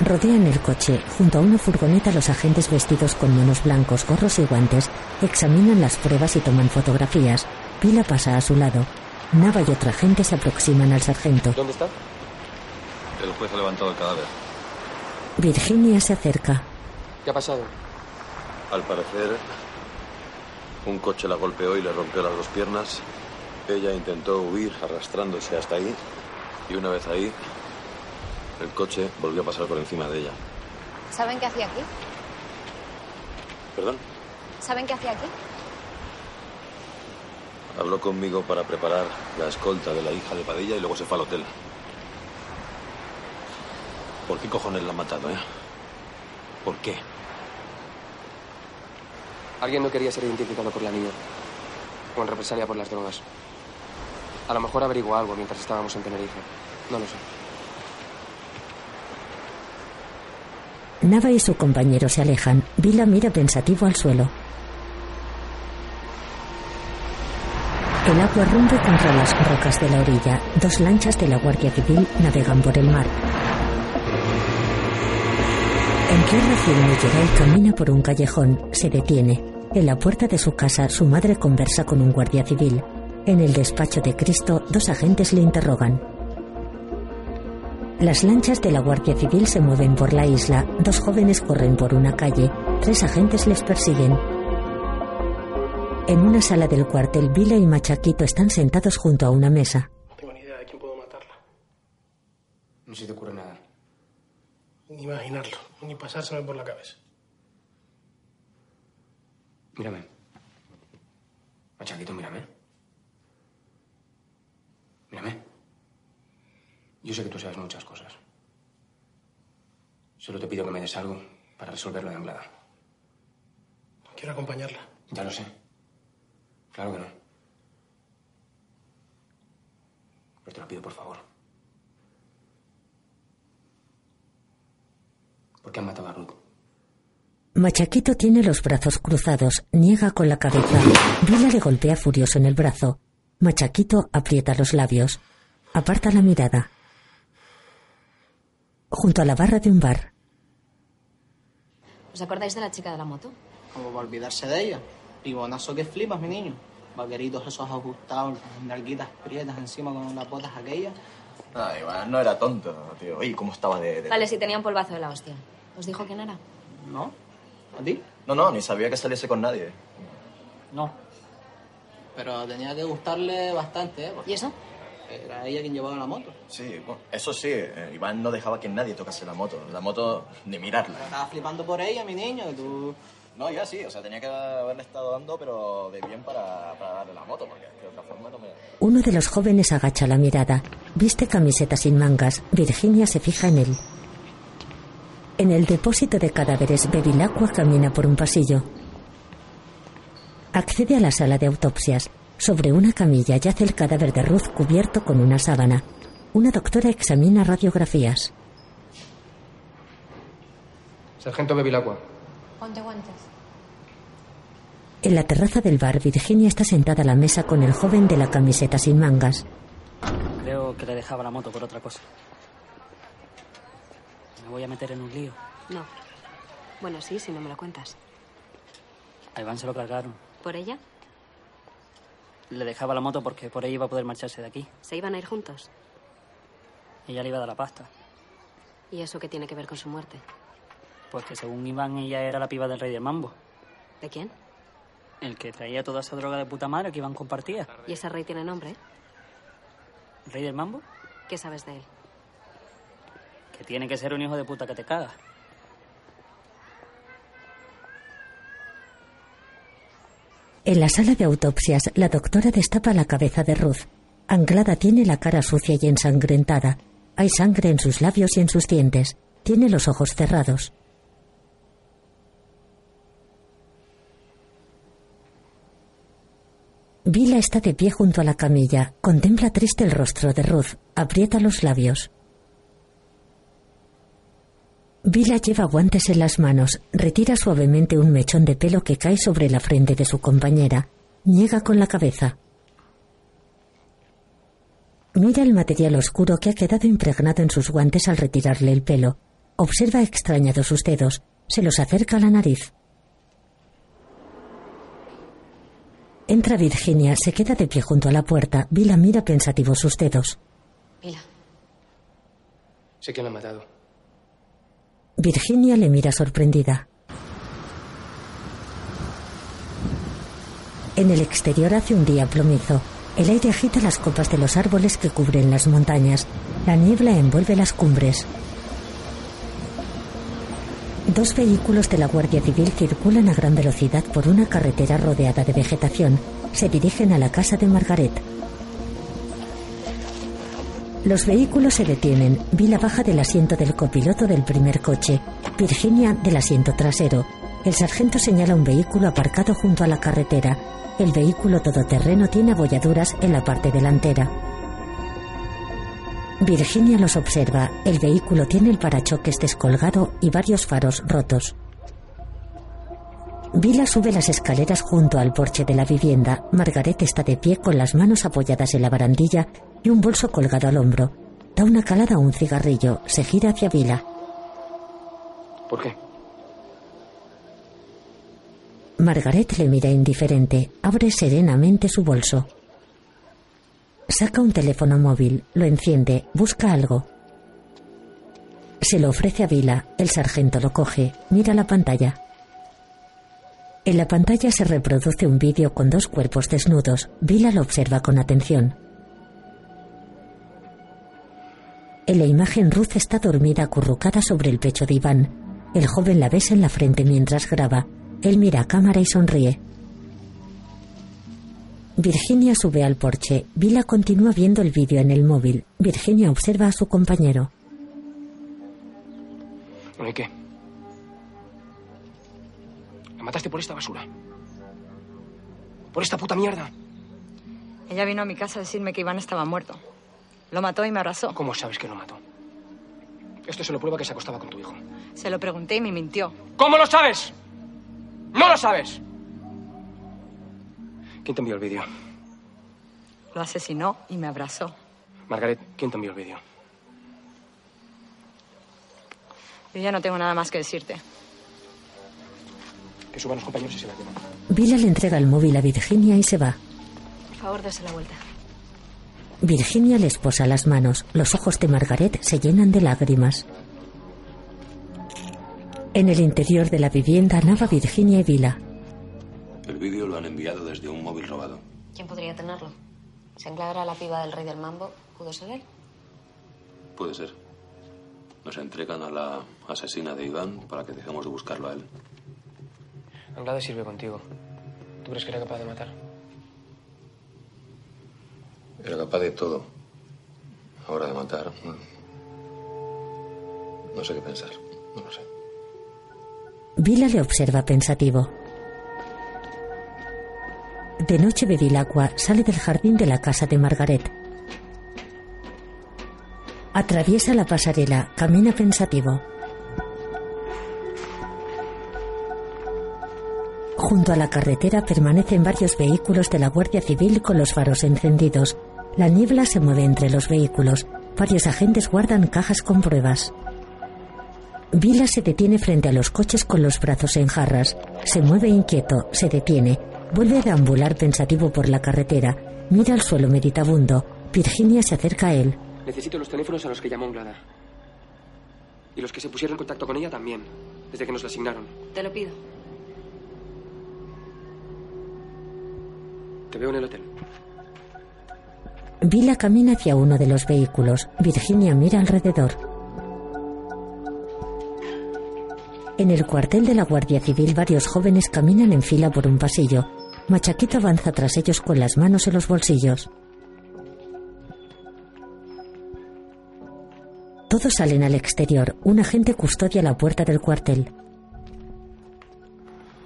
Rodean el coche. Junto a una furgoneta los agentes vestidos con monos blancos, gorros y guantes examinan las pruebas y toman fotografías. Vila pasa a su lado. Nava y otra agente se aproximan al sargento. ¿Dónde está? El juez ha levantado el cadáver. Virginia se acerca. ¿Qué ha pasado? Al parecer, un coche la golpeó y le rompió las dos piernas. Ella intentó huir arrastrándose hasta ahí y una vez ahí, el coche volvió a pasar por encima de ella. ¿Saben qué hacía aquí? ¿Perdón? ¿Saben qué hacía aquí? Habló conmigo para preparar la escolta de la hija de Padilla y luego se fue al hotel. ¿Por qué cojones la han matado, eh? ¿Por qué? Alguien no quería ser identificado por la niña. O en represalia por las drogas. A lo mejor averiguó algo mientras estábamos en Tenerife. No lo sé. Nava y su compañero se alejan. Vila mira pensativo al suelo. El agua rumbe contra las rocas de la orilla. Dos lanchas de la Guardia Civil navegan por el mar. En tierra firme, Geray camina por un callejón. Se detiene. En la puerta de su casa, su madre conversa con un guardia civil. En el despacho de Cristo, dos agentes le interrogan. Las lanchas de la Guardia Civil se mueven por la isla. Dos jóvenes corren por una calle. Tres agentes les persiguen. En una sala del cuartel, Vila y Machaquito están sentados junto a una mesa. No tengo ni idea de quién puedo matarla. No se te ocurre nada. Ni imaginarlo, ni pasárseme por la cabeza. Mírame. Machaquito, mírame. Mírame. Yo sé que tú sabes muchas cosas. Solo te pido que me des algo para resolverlo de Anglada. Quiero acompañarla. Ya lo sé. Claro que no. Pero te lo pido por favor. ¿Por qué han matado a Ruth? Machaquito tiene los brazos cruzados, niega con la cabeza. Vila le golpea furioso en el brazo. Machaquito aprieta los labios. Aparta la mirada. Junto a la barra de un bar, ¿Os acordáis de la chica de la moto? Como para olvidarse de ella. Pibonazo que flipas, mi niño. Vaqueritos esos ajustados, las nalguitas prietas encima con las botas aquellas. Ah, Iván no era tonto, tío. Oye, ¿cómo estaba de...? de- Vale, si tenía un polvazo de la hostia. ¿Os dijo quién era? ¿No? ¿A ti? No, no, ni sabía que saliese con nadie. No. Pero tenía que gustarle bastante, ¿eh? ¿Y eso? Era ella quien llevaba la moto. Sí, bueno, eso sí, eh, Iván no dejaba que nadie tocase la moto. La moto, ni mirarla. Estaba flipando por ella, mi niño, que tú... No, ya sí, o sea, tenía que haberle estado dando, pero de bien para, para darle la moto, porque de otra forma no me... uno de los jóvenes agacha la mirada. Viste camiseta sin mangas. Virginia se fija en él. En el depósito de cadáveres, Bevilacqua camina por un pasillo. Accede a la sala de autopsias. Sobre una camilla yace el cadáver de Ruth cubierto con una sábana. Una doctora examina radiografías. Sargento Bevilacqua. Ponte guantes. En la terraza del bar, Virginia está sentada a la mesa con el joven de la camiseta sin mangas. Creo que le dejaba la moto por otra cosa. Me voy a meter en un lío. No. Bueno, sí, si no me lo cuentas. A Iván se lo cargaron. ¿Por ella? Le dejaba la moto porque por ahí iba a poder marcharse de aquí. ¿Se iban a ir juntos? Ella le iba a dar la pasta. ¿Y eso qué tiene que ver con su muerte? Pues que según Iván ella era la piba del rey del mambo. ¿De quién? El que traía toda esa droga de puta madre que Iván compartía. ¿Y ese rey tiene nombre? ¿El rey del mambo? ¿Qué sabes de él? Que tiene que ser un hijo de puta que te caga. En la sala de autopsias, la doctora destapa la cabeza de Ruth. Anglada tiene la cara sucia y ensangrentada. Hay sangre en sus labios y en sus dientes. Tiene los ojos cerrados. Vila está de pie junto a la camilla. Contempla triste el rostro de Ruth. Aprieta los labios. Vila lleva guantes en las manos. Retira suavemente un mechón de pelo que cae sobre la frente de su compañera. Niega con la cabeza. Mira el material oscuro que ha quedado impregnado en sus guantes al retirarle el pelo. Observa extrañado sus dedos. Se los acerca a la nariz. Entra Virginia, se queda de pie junto a la puerta. Vila mira pensativo sus dedos. Mira. Sé quién la ha matado. Virginia le mira sorprendida. En el exterior hace un día plomizo. El aire agita las copas de los árboles que cubren las montañas. La niebla envuelve las cumbres. Dos vehículos de la Guardia Civil circulan a gran velocidad por una carretera rodeada de vegetación. Se dirigen a la casa de Margaret. Los vehículos se detienen. Vila baja del asiento del copiloto del primer coche. Virginia del asiento trasero. El sargento señala un vehículo aparcado junto a la carretera. El vehículo todoterreno tiene abolladuras en la parte delantera. Virginia los observa. El vehículo tiene el parachoques descolgado y varios faros rotos. Vila sube las escaleras junto al porche de la vivienda. Margaret está de pie con las manos apoyadas en la barandilla y un bolso colgado al hombro. Da una calada a un cigarrillo. Se gira hacia Vila. ¿Por qué? Margaret le mira indiferente. Abre serenamente su bolso. Saca un teléfono móvil, lo enciende, busca algo. Se lo ofrece a Vila. El sargento lo coge, mira la pantalla. En la pantalla se reproduce un vídeo con dos cuerpos desnudos. Vila lo observa con atención. En la imagen Ruth está dormida acurrucada sobre el pecho de Iván. El joven la besa en la frente mientras graba. Él mira a cámara y sonríe. Virginia sube al porche. Vila continúa viendo el vídeo en el móvil. Virginia observa a su compañero. ¿Y qué? La mataste por esta basura. Por esta puta mierda. Ella vino a mi casa a decirme que Iván estaba muerto. Lo mató y me arrasó. ¿Cómo sabes que lo mató? Esto se lo prueba que se acostaba con tu hijo. Se lo pregunté y me mintió. ¿Cómo lo sabes? ¡No lo sabes! ¿Quién te envió el vídeo? Lo asesinó y me abrazó. Margaret, ¿quién te envió el vídeo? Yo ya no tengo nada más que decirte. Que suban los compañeros y se la llevan. Vila le entrega el móvil a Virginia y se va. Por favor, dése la vuelta. Virginia le esposa las manos. Los ojos de Margaret se llenan de lágrimas. En el interior de la vivienda nava Virginia y Vila. El vídeo lo han enviado desde un móvil robado. ¿Quién podría tenerlo? Si Ancla era la piba del rey del mambo, ¿pudo ser él? Puede ser. Nos entregan a la asesina de Iván para que dejemos de buscarlo a él. Anglada sirve contigo. ¿Tú crees que era capaz de matar? Era capaz de todo. Ahora de matar. mm. No sé qué pensar. No lo sé. Vila le observa pensativo. De noche Bevilacqua sale del jardín de la casa de Margaret. Atraviesa la pasarela, camina pensativo. Junto a la carretera permanecen varios vehículos de la Guardia Civil con los faros encendidos. La niebla se mueve entre los vehículos. Varios agentes guardan cajas con pruebas. Vila se detiene frente a los coches con los brazos en jarras. Se mueve inquieto, se detiene. Vuelve a deambular pensativo por la carretera. Mira al suelo meditabundo. Virginia se acerca a él. Necesito los teléfonos a los que llamó Anglada. Y los que se pusieron en contacto con ella también, desde que nos la asignaron. Te lo pido. Te veo en el hotel. Vila camina hacia uno de los vehículos. Virginia mira alrededor. En el cuartel de la Guardia Civil varios jóvenes caminan en fila por un pasillo. Machaquito avanza tras ellos con las manos en los bolsillos. Todos salen al exterior. Un agente custodia la puerta del cuartel.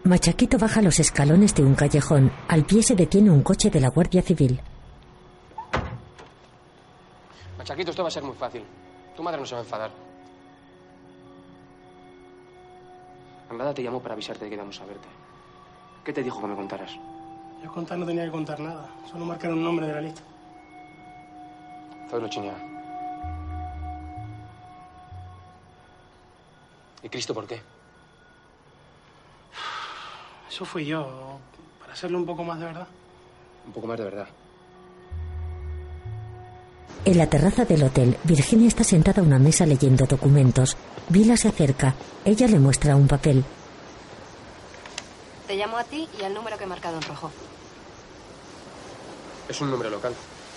Machaquito baja los escalones de un callejón. Al pie se detiene un coche de la Guardia Civil. Machaquito, esto va a ser muy fácil. Tu madre no se va a enfadar. Anglada te llamó para avisarte de que íbamos a verte. ¿Qué te dijo que me contaras? Yo contar no tenía que contar nada. Solo marcar un nombre de la lista. Zoilo Chinea. ¿Y Cristo por qué? Eso fui yo, para hacerlo un poco más de verdad. Un poco más de verdad. En la terraza del hotel, Virginia está sentada a una mesa leyendo documentos. Vila se acerca. Ella le muestra un papel. Te llamo a ti y al número que he marcado en rojo. Es un número local.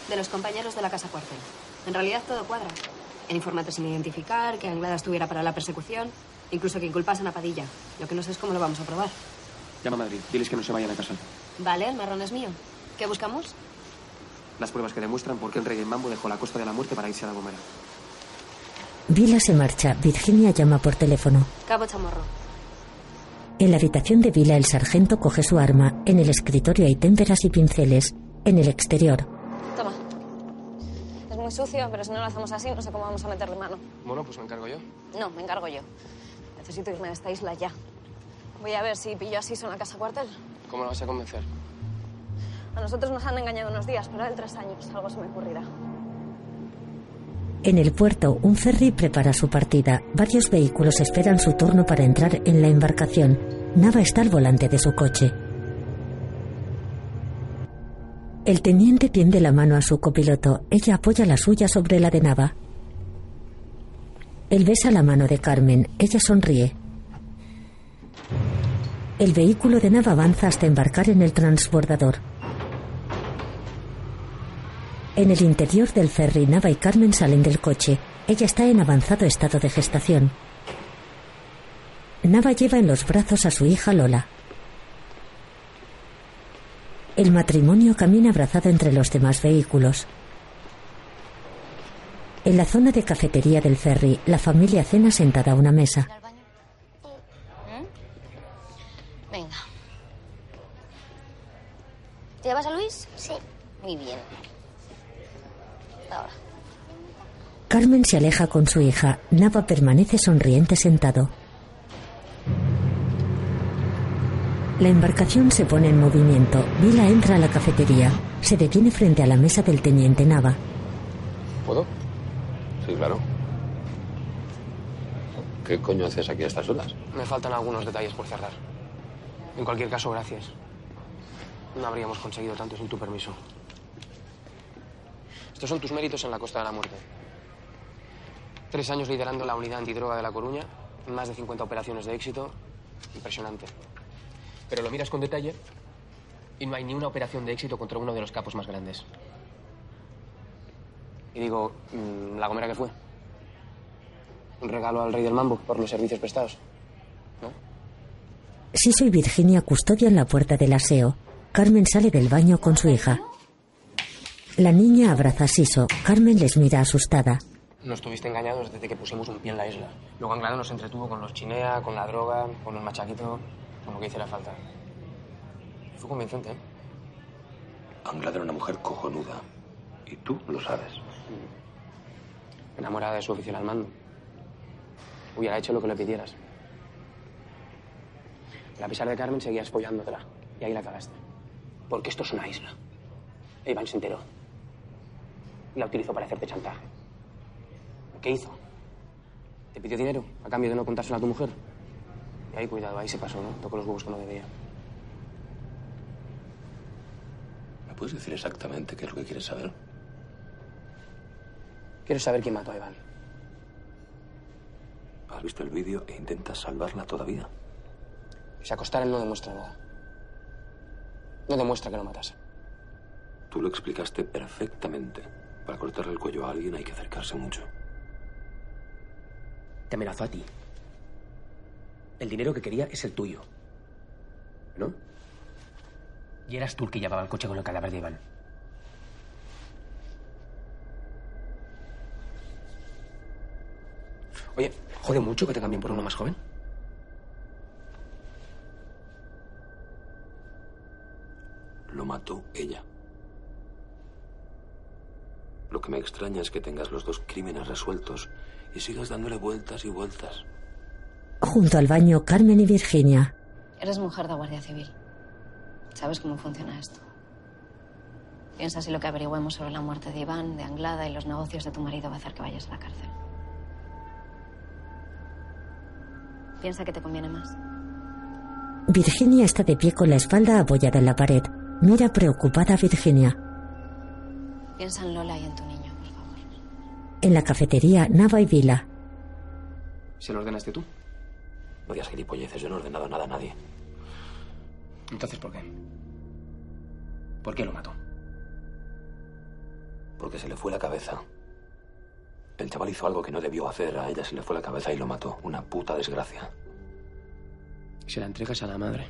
De los compañeros de la casa cuartel. En realidad todo cuadra. El informante sin identificar, que Anglada estuviera para la persecución, incluso que inculpasen a Padilla. Lo que no sé es cómo lo vamos a probar. Llama a Madrid. Diles que no se vayan a casa. Vale, el marrón es mío. ¿Qué buscamos? Las pruebas que demuestran por qué el rey en Mambo dejó la costa de la muerte para irse a la Gomera. Vila se marcha. Virginia llama por teléfono. Cabo Chamorro. En la habitación de Vila, el sargento coge su arma. En el escritorio hay témperas y pinceles. En el exterior, Toma. Es muy sucio, pero si no lo hacemos así, no sé cómo vamos a meterle mano. Bueno, pues me encargo yo. No, me encargo yo. Necesito irme de esta isla ya. Voy a ver si pillo a Siso en la casa cuartel. ¿Cómo lo vas a convencer? A nosotros nos han engañado unos días, pero a él tres años. Algo se me ocurrirá. En el puerto, un ferry prepara su partida. Varios vehículos esperan su turno para entrar en la embarcación. Nava está al volante de su coche. El teniente tiende la mano a su copiloto. Ella apoya la suya sobre la de Nava. Él besa la mano de Carmen. Ella sonríe. El vehículo de Nava avanza hasta embarcar en el transbordador. En el interior del ferry, Nava y Carmen salen del coche. Ella está en avanzado estado de gestación. Nava lleva en los brazos a su hija Lola. El matrimonio camina abrazado entre los demás vehículos. En la zona de cafetería del ferry, la familia cena sentada a una mesa. Venga. ¿Te llevas a Luis? Sí. Muy bien. Ahora. Carmen se aleja con su hija. Nava permanece sonriente sentado. La embarcación se pone en movimiento. Vila entra a la cafetería. Se detiene frente a la mesa del teniente Nava. ¿Puedo? Sí, claro. ¿Qué coño haces aquí a estas horas? Me faltan algunos detalles por cerrar. En cualquier caso, gracias. No habríamos conseguido tanto sin tu permiso. Estos son tus méritos en la Costa de la Muerte. Tres años liderando la unidad antidroga de La Coruña, más de 50 operaciones de éxito. Impresionante. Pero lo miras con detalle y no hay ni una operación de éxito contra uno de los capos más grandes. Y digo, mm, ¿la gomera que fue? ¿Un regalo al rey del mambo por los servicios prestados? Siso y Virginia custodian la puerta del aseo. Carmen sale del baño con su hija. La niña abraza a Siso. Carmen les mira asustada. No estuviste engañados desde que pusimos un pie en la isla. Luego Anglada nos entretuvo con los chinea, con la droga, con el machaquito, con lo que hiciera falta. Fue convincente, ¿eh? Anglada era una mujer cojonuda. Y tú lo sabes. Enamorada de su oficial al mando. Hubiera hecho lo que le pidieras. Pero a pesar de Carmen, seguías follándola. Y ahí la cagaste. Porque esto es una isla. Iván se enteró. Y la utilizó para hacerte chantaje. ¿Qué hizo? ¿Te pidió dinero a cambio de no contárselo a tu mujer? Y ahí, cuidado, ahí se pasó, ¿no? Tocó los huevos que no debía. ¿Me puedes decir exactamente qué es lo que quieres saber? Quiero saber quién mató a Iván. ¿Has visto el vídeo e intentas salvarla todavía? Se acostara él no demuestra nada. No demuestra que lo matase. Tú lo explicaste perfectamente. Para cortarle el cuello a alguien hay que acercarse mucho. Te amenazó a ti. El dinero que quería es el tuyo. ¿No? Y eras tú el que llevaba el coche con el cadáver de Iván. Oye, jode mucho que te cambien por uno más joven. Lo mató ella. Lo que me extraña es que tengas los dos crímenes resueltos y sigas dándole vueltas y vueltas. Junto al baño, Carmen y Virginia. Eres mujer de Guardia Civil. ¿Sabes cómo funciona esto? Piensa si lo que averigüemos sobre la muerte de Iván, de Anglada y los negocios de tu marido va a hacer que vayas a la cárcel. Piensa que te conviene más. Virginia está de pie con la espalda apoyada en la pared. Mira preocupada a Virginia. Piensa en Lola y en tu niño, por favor. En la cafetería, Nava y Vila. ¿Se lo ordenaste tú? No digas gilipolleces, yo no he ordenado nada a nadie. Entonces, ¿por qué? ¿Por qué lo mató? Porque se le fue la cabeza. El chaval hizo algo que no debió hacer. A ella se le fue la cabeza y lo mató. Una puta desgracia. Se la entregas a la madre.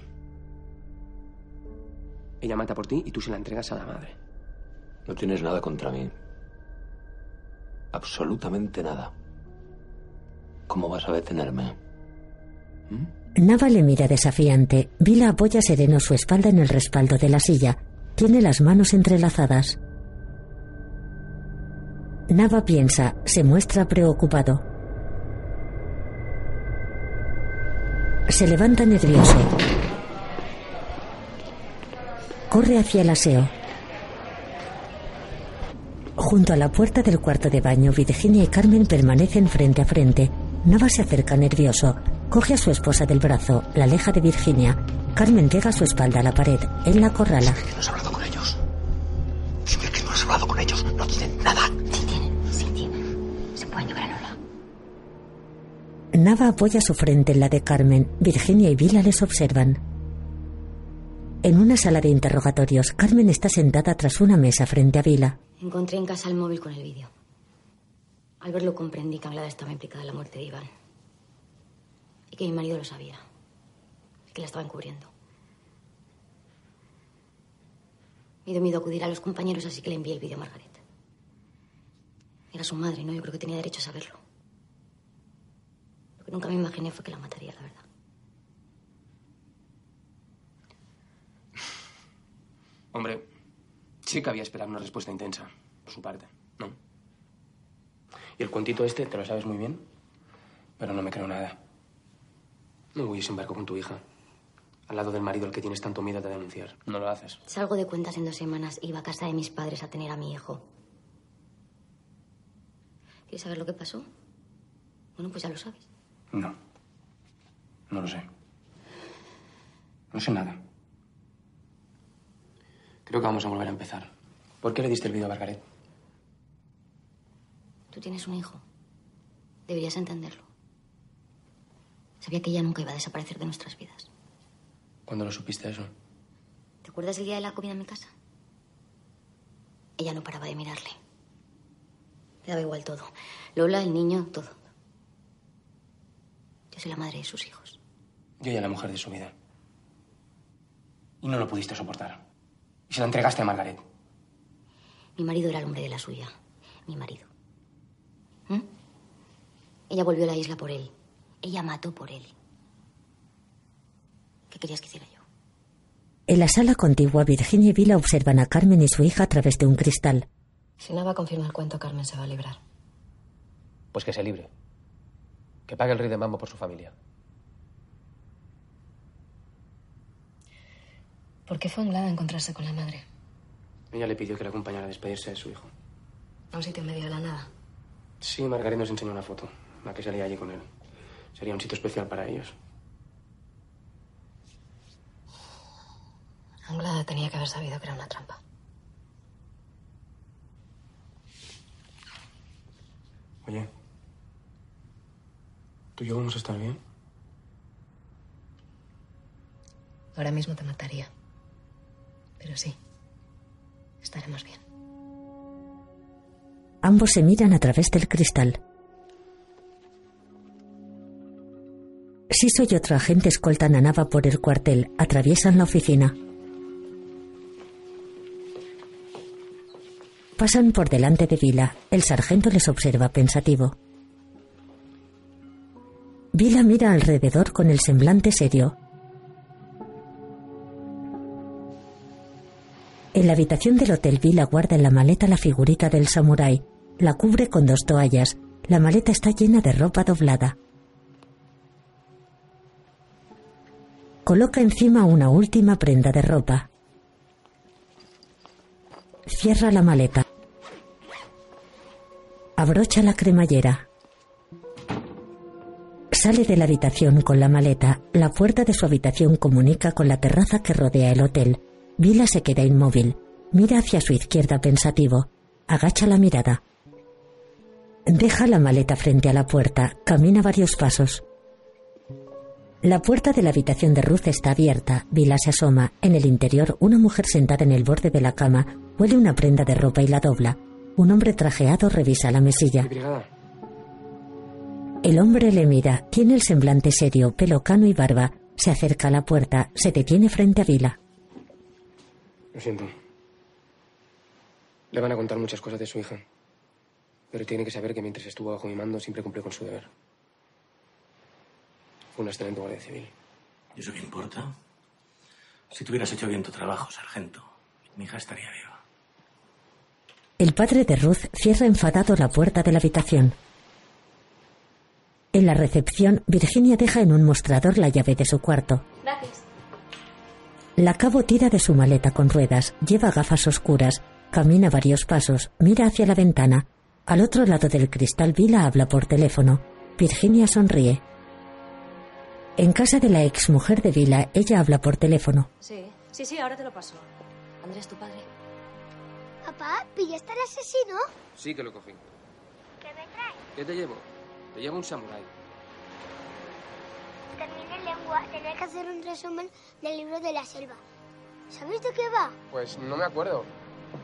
Ella mata por ti y tú se la entregas a la madre. No tienes nada contra mí. Absolutamente nada. ¿Cómo vas a detenerme? Nava le mira desafiante. Vila apoya sereno su espalda en el respaldo de la silla. Tiene las manos entrelazadas. Nava piensa, se muestra preocupado. Se levanta nervioso. Corre hacia el aseo. Junto a la puerta del cuarto de baño, Virginia y Carmen permanecen frente a frente. Nava se acerca nervioso. Coge a su esposa del brazo, la aleja de Virginia. Carmen pega su espalda a la pared. Él la acorrala. No has hablado con ellos. Dime que no has hablado con ellos. No tienen nada. Sí tienen, sí tienen. Se pueden llevar a Lola. Nava apoya su frente en la de Carmen. Virginia y Vila les observan. En una sala de interrogatorios, Carmen está sentada tras una mesa frente a Vila. Encontré en casa el móvil con el vídeo. Al verlo comprendí que Anglada estaba implicada en la muerte de Iván. Y que mi marido lo sabía. Y que la estaba encubriendo. Me dio miedo acudir a los compañeros, así que le envié el vídeo a Margaret. Era su madre, ¿no? Yo creo que tenía derecho a saberlo. Lo que nunca me imaginé fue que la mataría, la verdad. Hombre, sí cabía esperar una respuesta intensa, por su parte, ¿no? Y el cuentito este, te lo sabes muy bien, pero no me creo nada. No voy a barco con tu hija, al lado del marido al que tienes tanto miedo de denunciar. No lo haces. Salgo de cuentas en dos semanas. Iba a casa de mis padres a tener a mi hijo. ¿Quieres saber lo que pasó? Bueno, pues ya lo sabes. No. No lo sé. No sé nada. Creo que vamos a volver a empezar. ¿Por qué le diste el vídeo a Margaret? Tú tienes un hijo. Deberías entenderlo. Sabía que ella nunca iba a desaparecer de nuestras vidas. ¿Cuándo lo supiste eso? ¿Te acuerdas el día de la comida en mi casa? Ella no paraba de mirarle. Le daba igual todo. Lola, el niño, todo. Yo soy la madre de sus hijos. Yo ya la mujer de su vida. Y no lo pudiste soportar. Y se la entregaste a Margaret. Mi marido era el hombre de la suya. Mi marido. ¿Mm? Ella volvió a la isla por él. Ella mató por él. ¿Qué querías que hiciera yo? En la sala contigua, Virginia y Vila observan a Carmen y su hija a través de un cristal. Si Nava confirma el cuento, Carmen se va a librar. Pues que se libre. Que pague el rey de mambo por su familia. ¿Por qué fue Anglada a encontrarse con la madre? Ella le pidió que la acompañara a despedirse de su hijo. A un sitio en medio de la nada. Sí, Margaret nos enseñó una foto, la que salía allí con él. Sería un sitio especial para ellos. Anglada tenía que haber sabido que era una trampa. Oye, ¿tú y yo vamos a estar bien? Ahora mismo te mataría. Pero sí, estaremos bien. Ambos se miran a través del cristal. Siso y otro agente escoltan a Nava por el cuartel, atraviesan la oficina. Pasan por delante de Vila. El sargento les observa pensativo. Vila mira alrededor con el semblante serio. En la habitación del hotel, Vila guarda en la maleta la figurita del samurái. La cubre con dos toallas. La maleta está llena de ropa doblada. Coloca encima una última prenda de ropa. Cierra la maleta. Abrocha la cremallera. Sale de la habitación con la maleta. La puerta de su habitación comunica con la terraza que rodea el hotel. Vila se queda inmóvil. Mira hacia su izquierda pensativo. Agacha la mirada. Deja la maleta frente a la puerta. Camina varios pasos. La puerta de la habitación de Ruth está abierta. Vila se asoma. En el interior, una mujer sentada en el borde de la cama huele una prenda de ropa y la dobla. Un hombre trajeado revisa la mesilla. El hombre le mira. Tiene el semblante serio, pelo cano y barba. Se acerca a la puerta. Se detiene frente a Vila. Lo siento. Le van a contar muchas cosas de su hija. Pero tiene que saber que mientras estuvo bajo mi mando siempre cumplió con su deber. Fue un excelente guardia civil. ¿Y eso qué importa? Si tú hubieras hecho bien tu trabajo, sargento, mi hija estaría viva. El padre de Ruth cierra enfadado la puerta de la habitación. En la recepción, Virginia deja en un mostrador la llave de su cuarto. Gracias. La cabo tira de su maleta con ruedas, lleva gafas oscuras, camina varios pasos, mira hacia la ventana. Al otro lado del cristal, Vila habla por teléfono. Virginia sonríe. En casa de la exmujer de Vila, ella habla por teléfono. Sí, sí, sí, ahora te lo paso. Andrés, tu padre. Papá, ¿pillaste al asesino? Sí que lo cogí. ¿Qué me traes? ¿Qué te llevo? Te llevo un samurái. Terminé lengua, tenía que hacer un resumen del libro de la selva. ¿Sabéis de qué va? Pues no me acuerdo.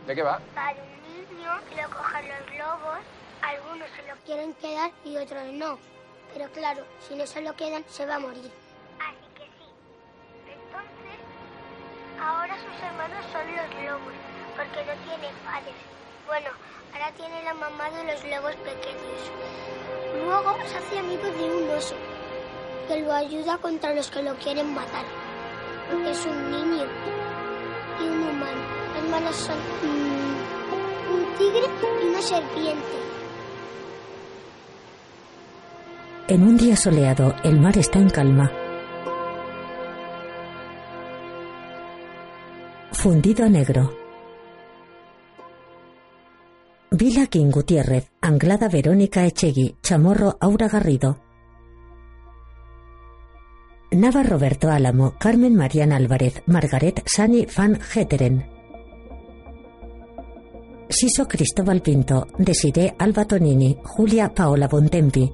¿De qué va? Va de un niño que lo cogen los lobos, algunos se lo quieren quedar y otros no. Pero claro, si no se lo quedan, se va a morir. Así que sí. Entonces, ahora sus hermanos son los lobos, porque no tiene padres. Bueno, ahora tiene la mamá de los lobos pequeños. Luego se hace amigo de un oso, que lo ayuda contra los que lo quieren matar. Es un niño y un humano. Los malos son un tigre y una serpiente. En un día soleado, el mar está en calma. Fundido negro. Vila King Gutiérrez, Anglada Verónica Echegui, Chamorro Aura Garrido. Nava Roberto Álamo, Carmen Mariana Álvarez, Margaret Sani Van Heteren. Siso Cristóbal Pinto, Desiré Alba Tonini, Julia Paola Bontempi.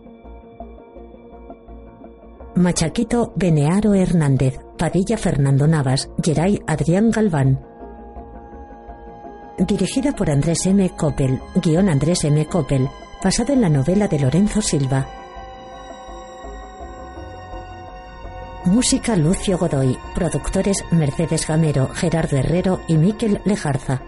Machaquito Benearo Hernández, Padilla Fernando Navas, Geray Adrián Galván. Dirigida por Andrés M. Coppel, guion Andrés M. Coppel, basado en la novela de Lorenzo Silva. Música Lucio Godoy, productores Mercedes Gamero, Gerardo Herrero y Miquel Lejarza.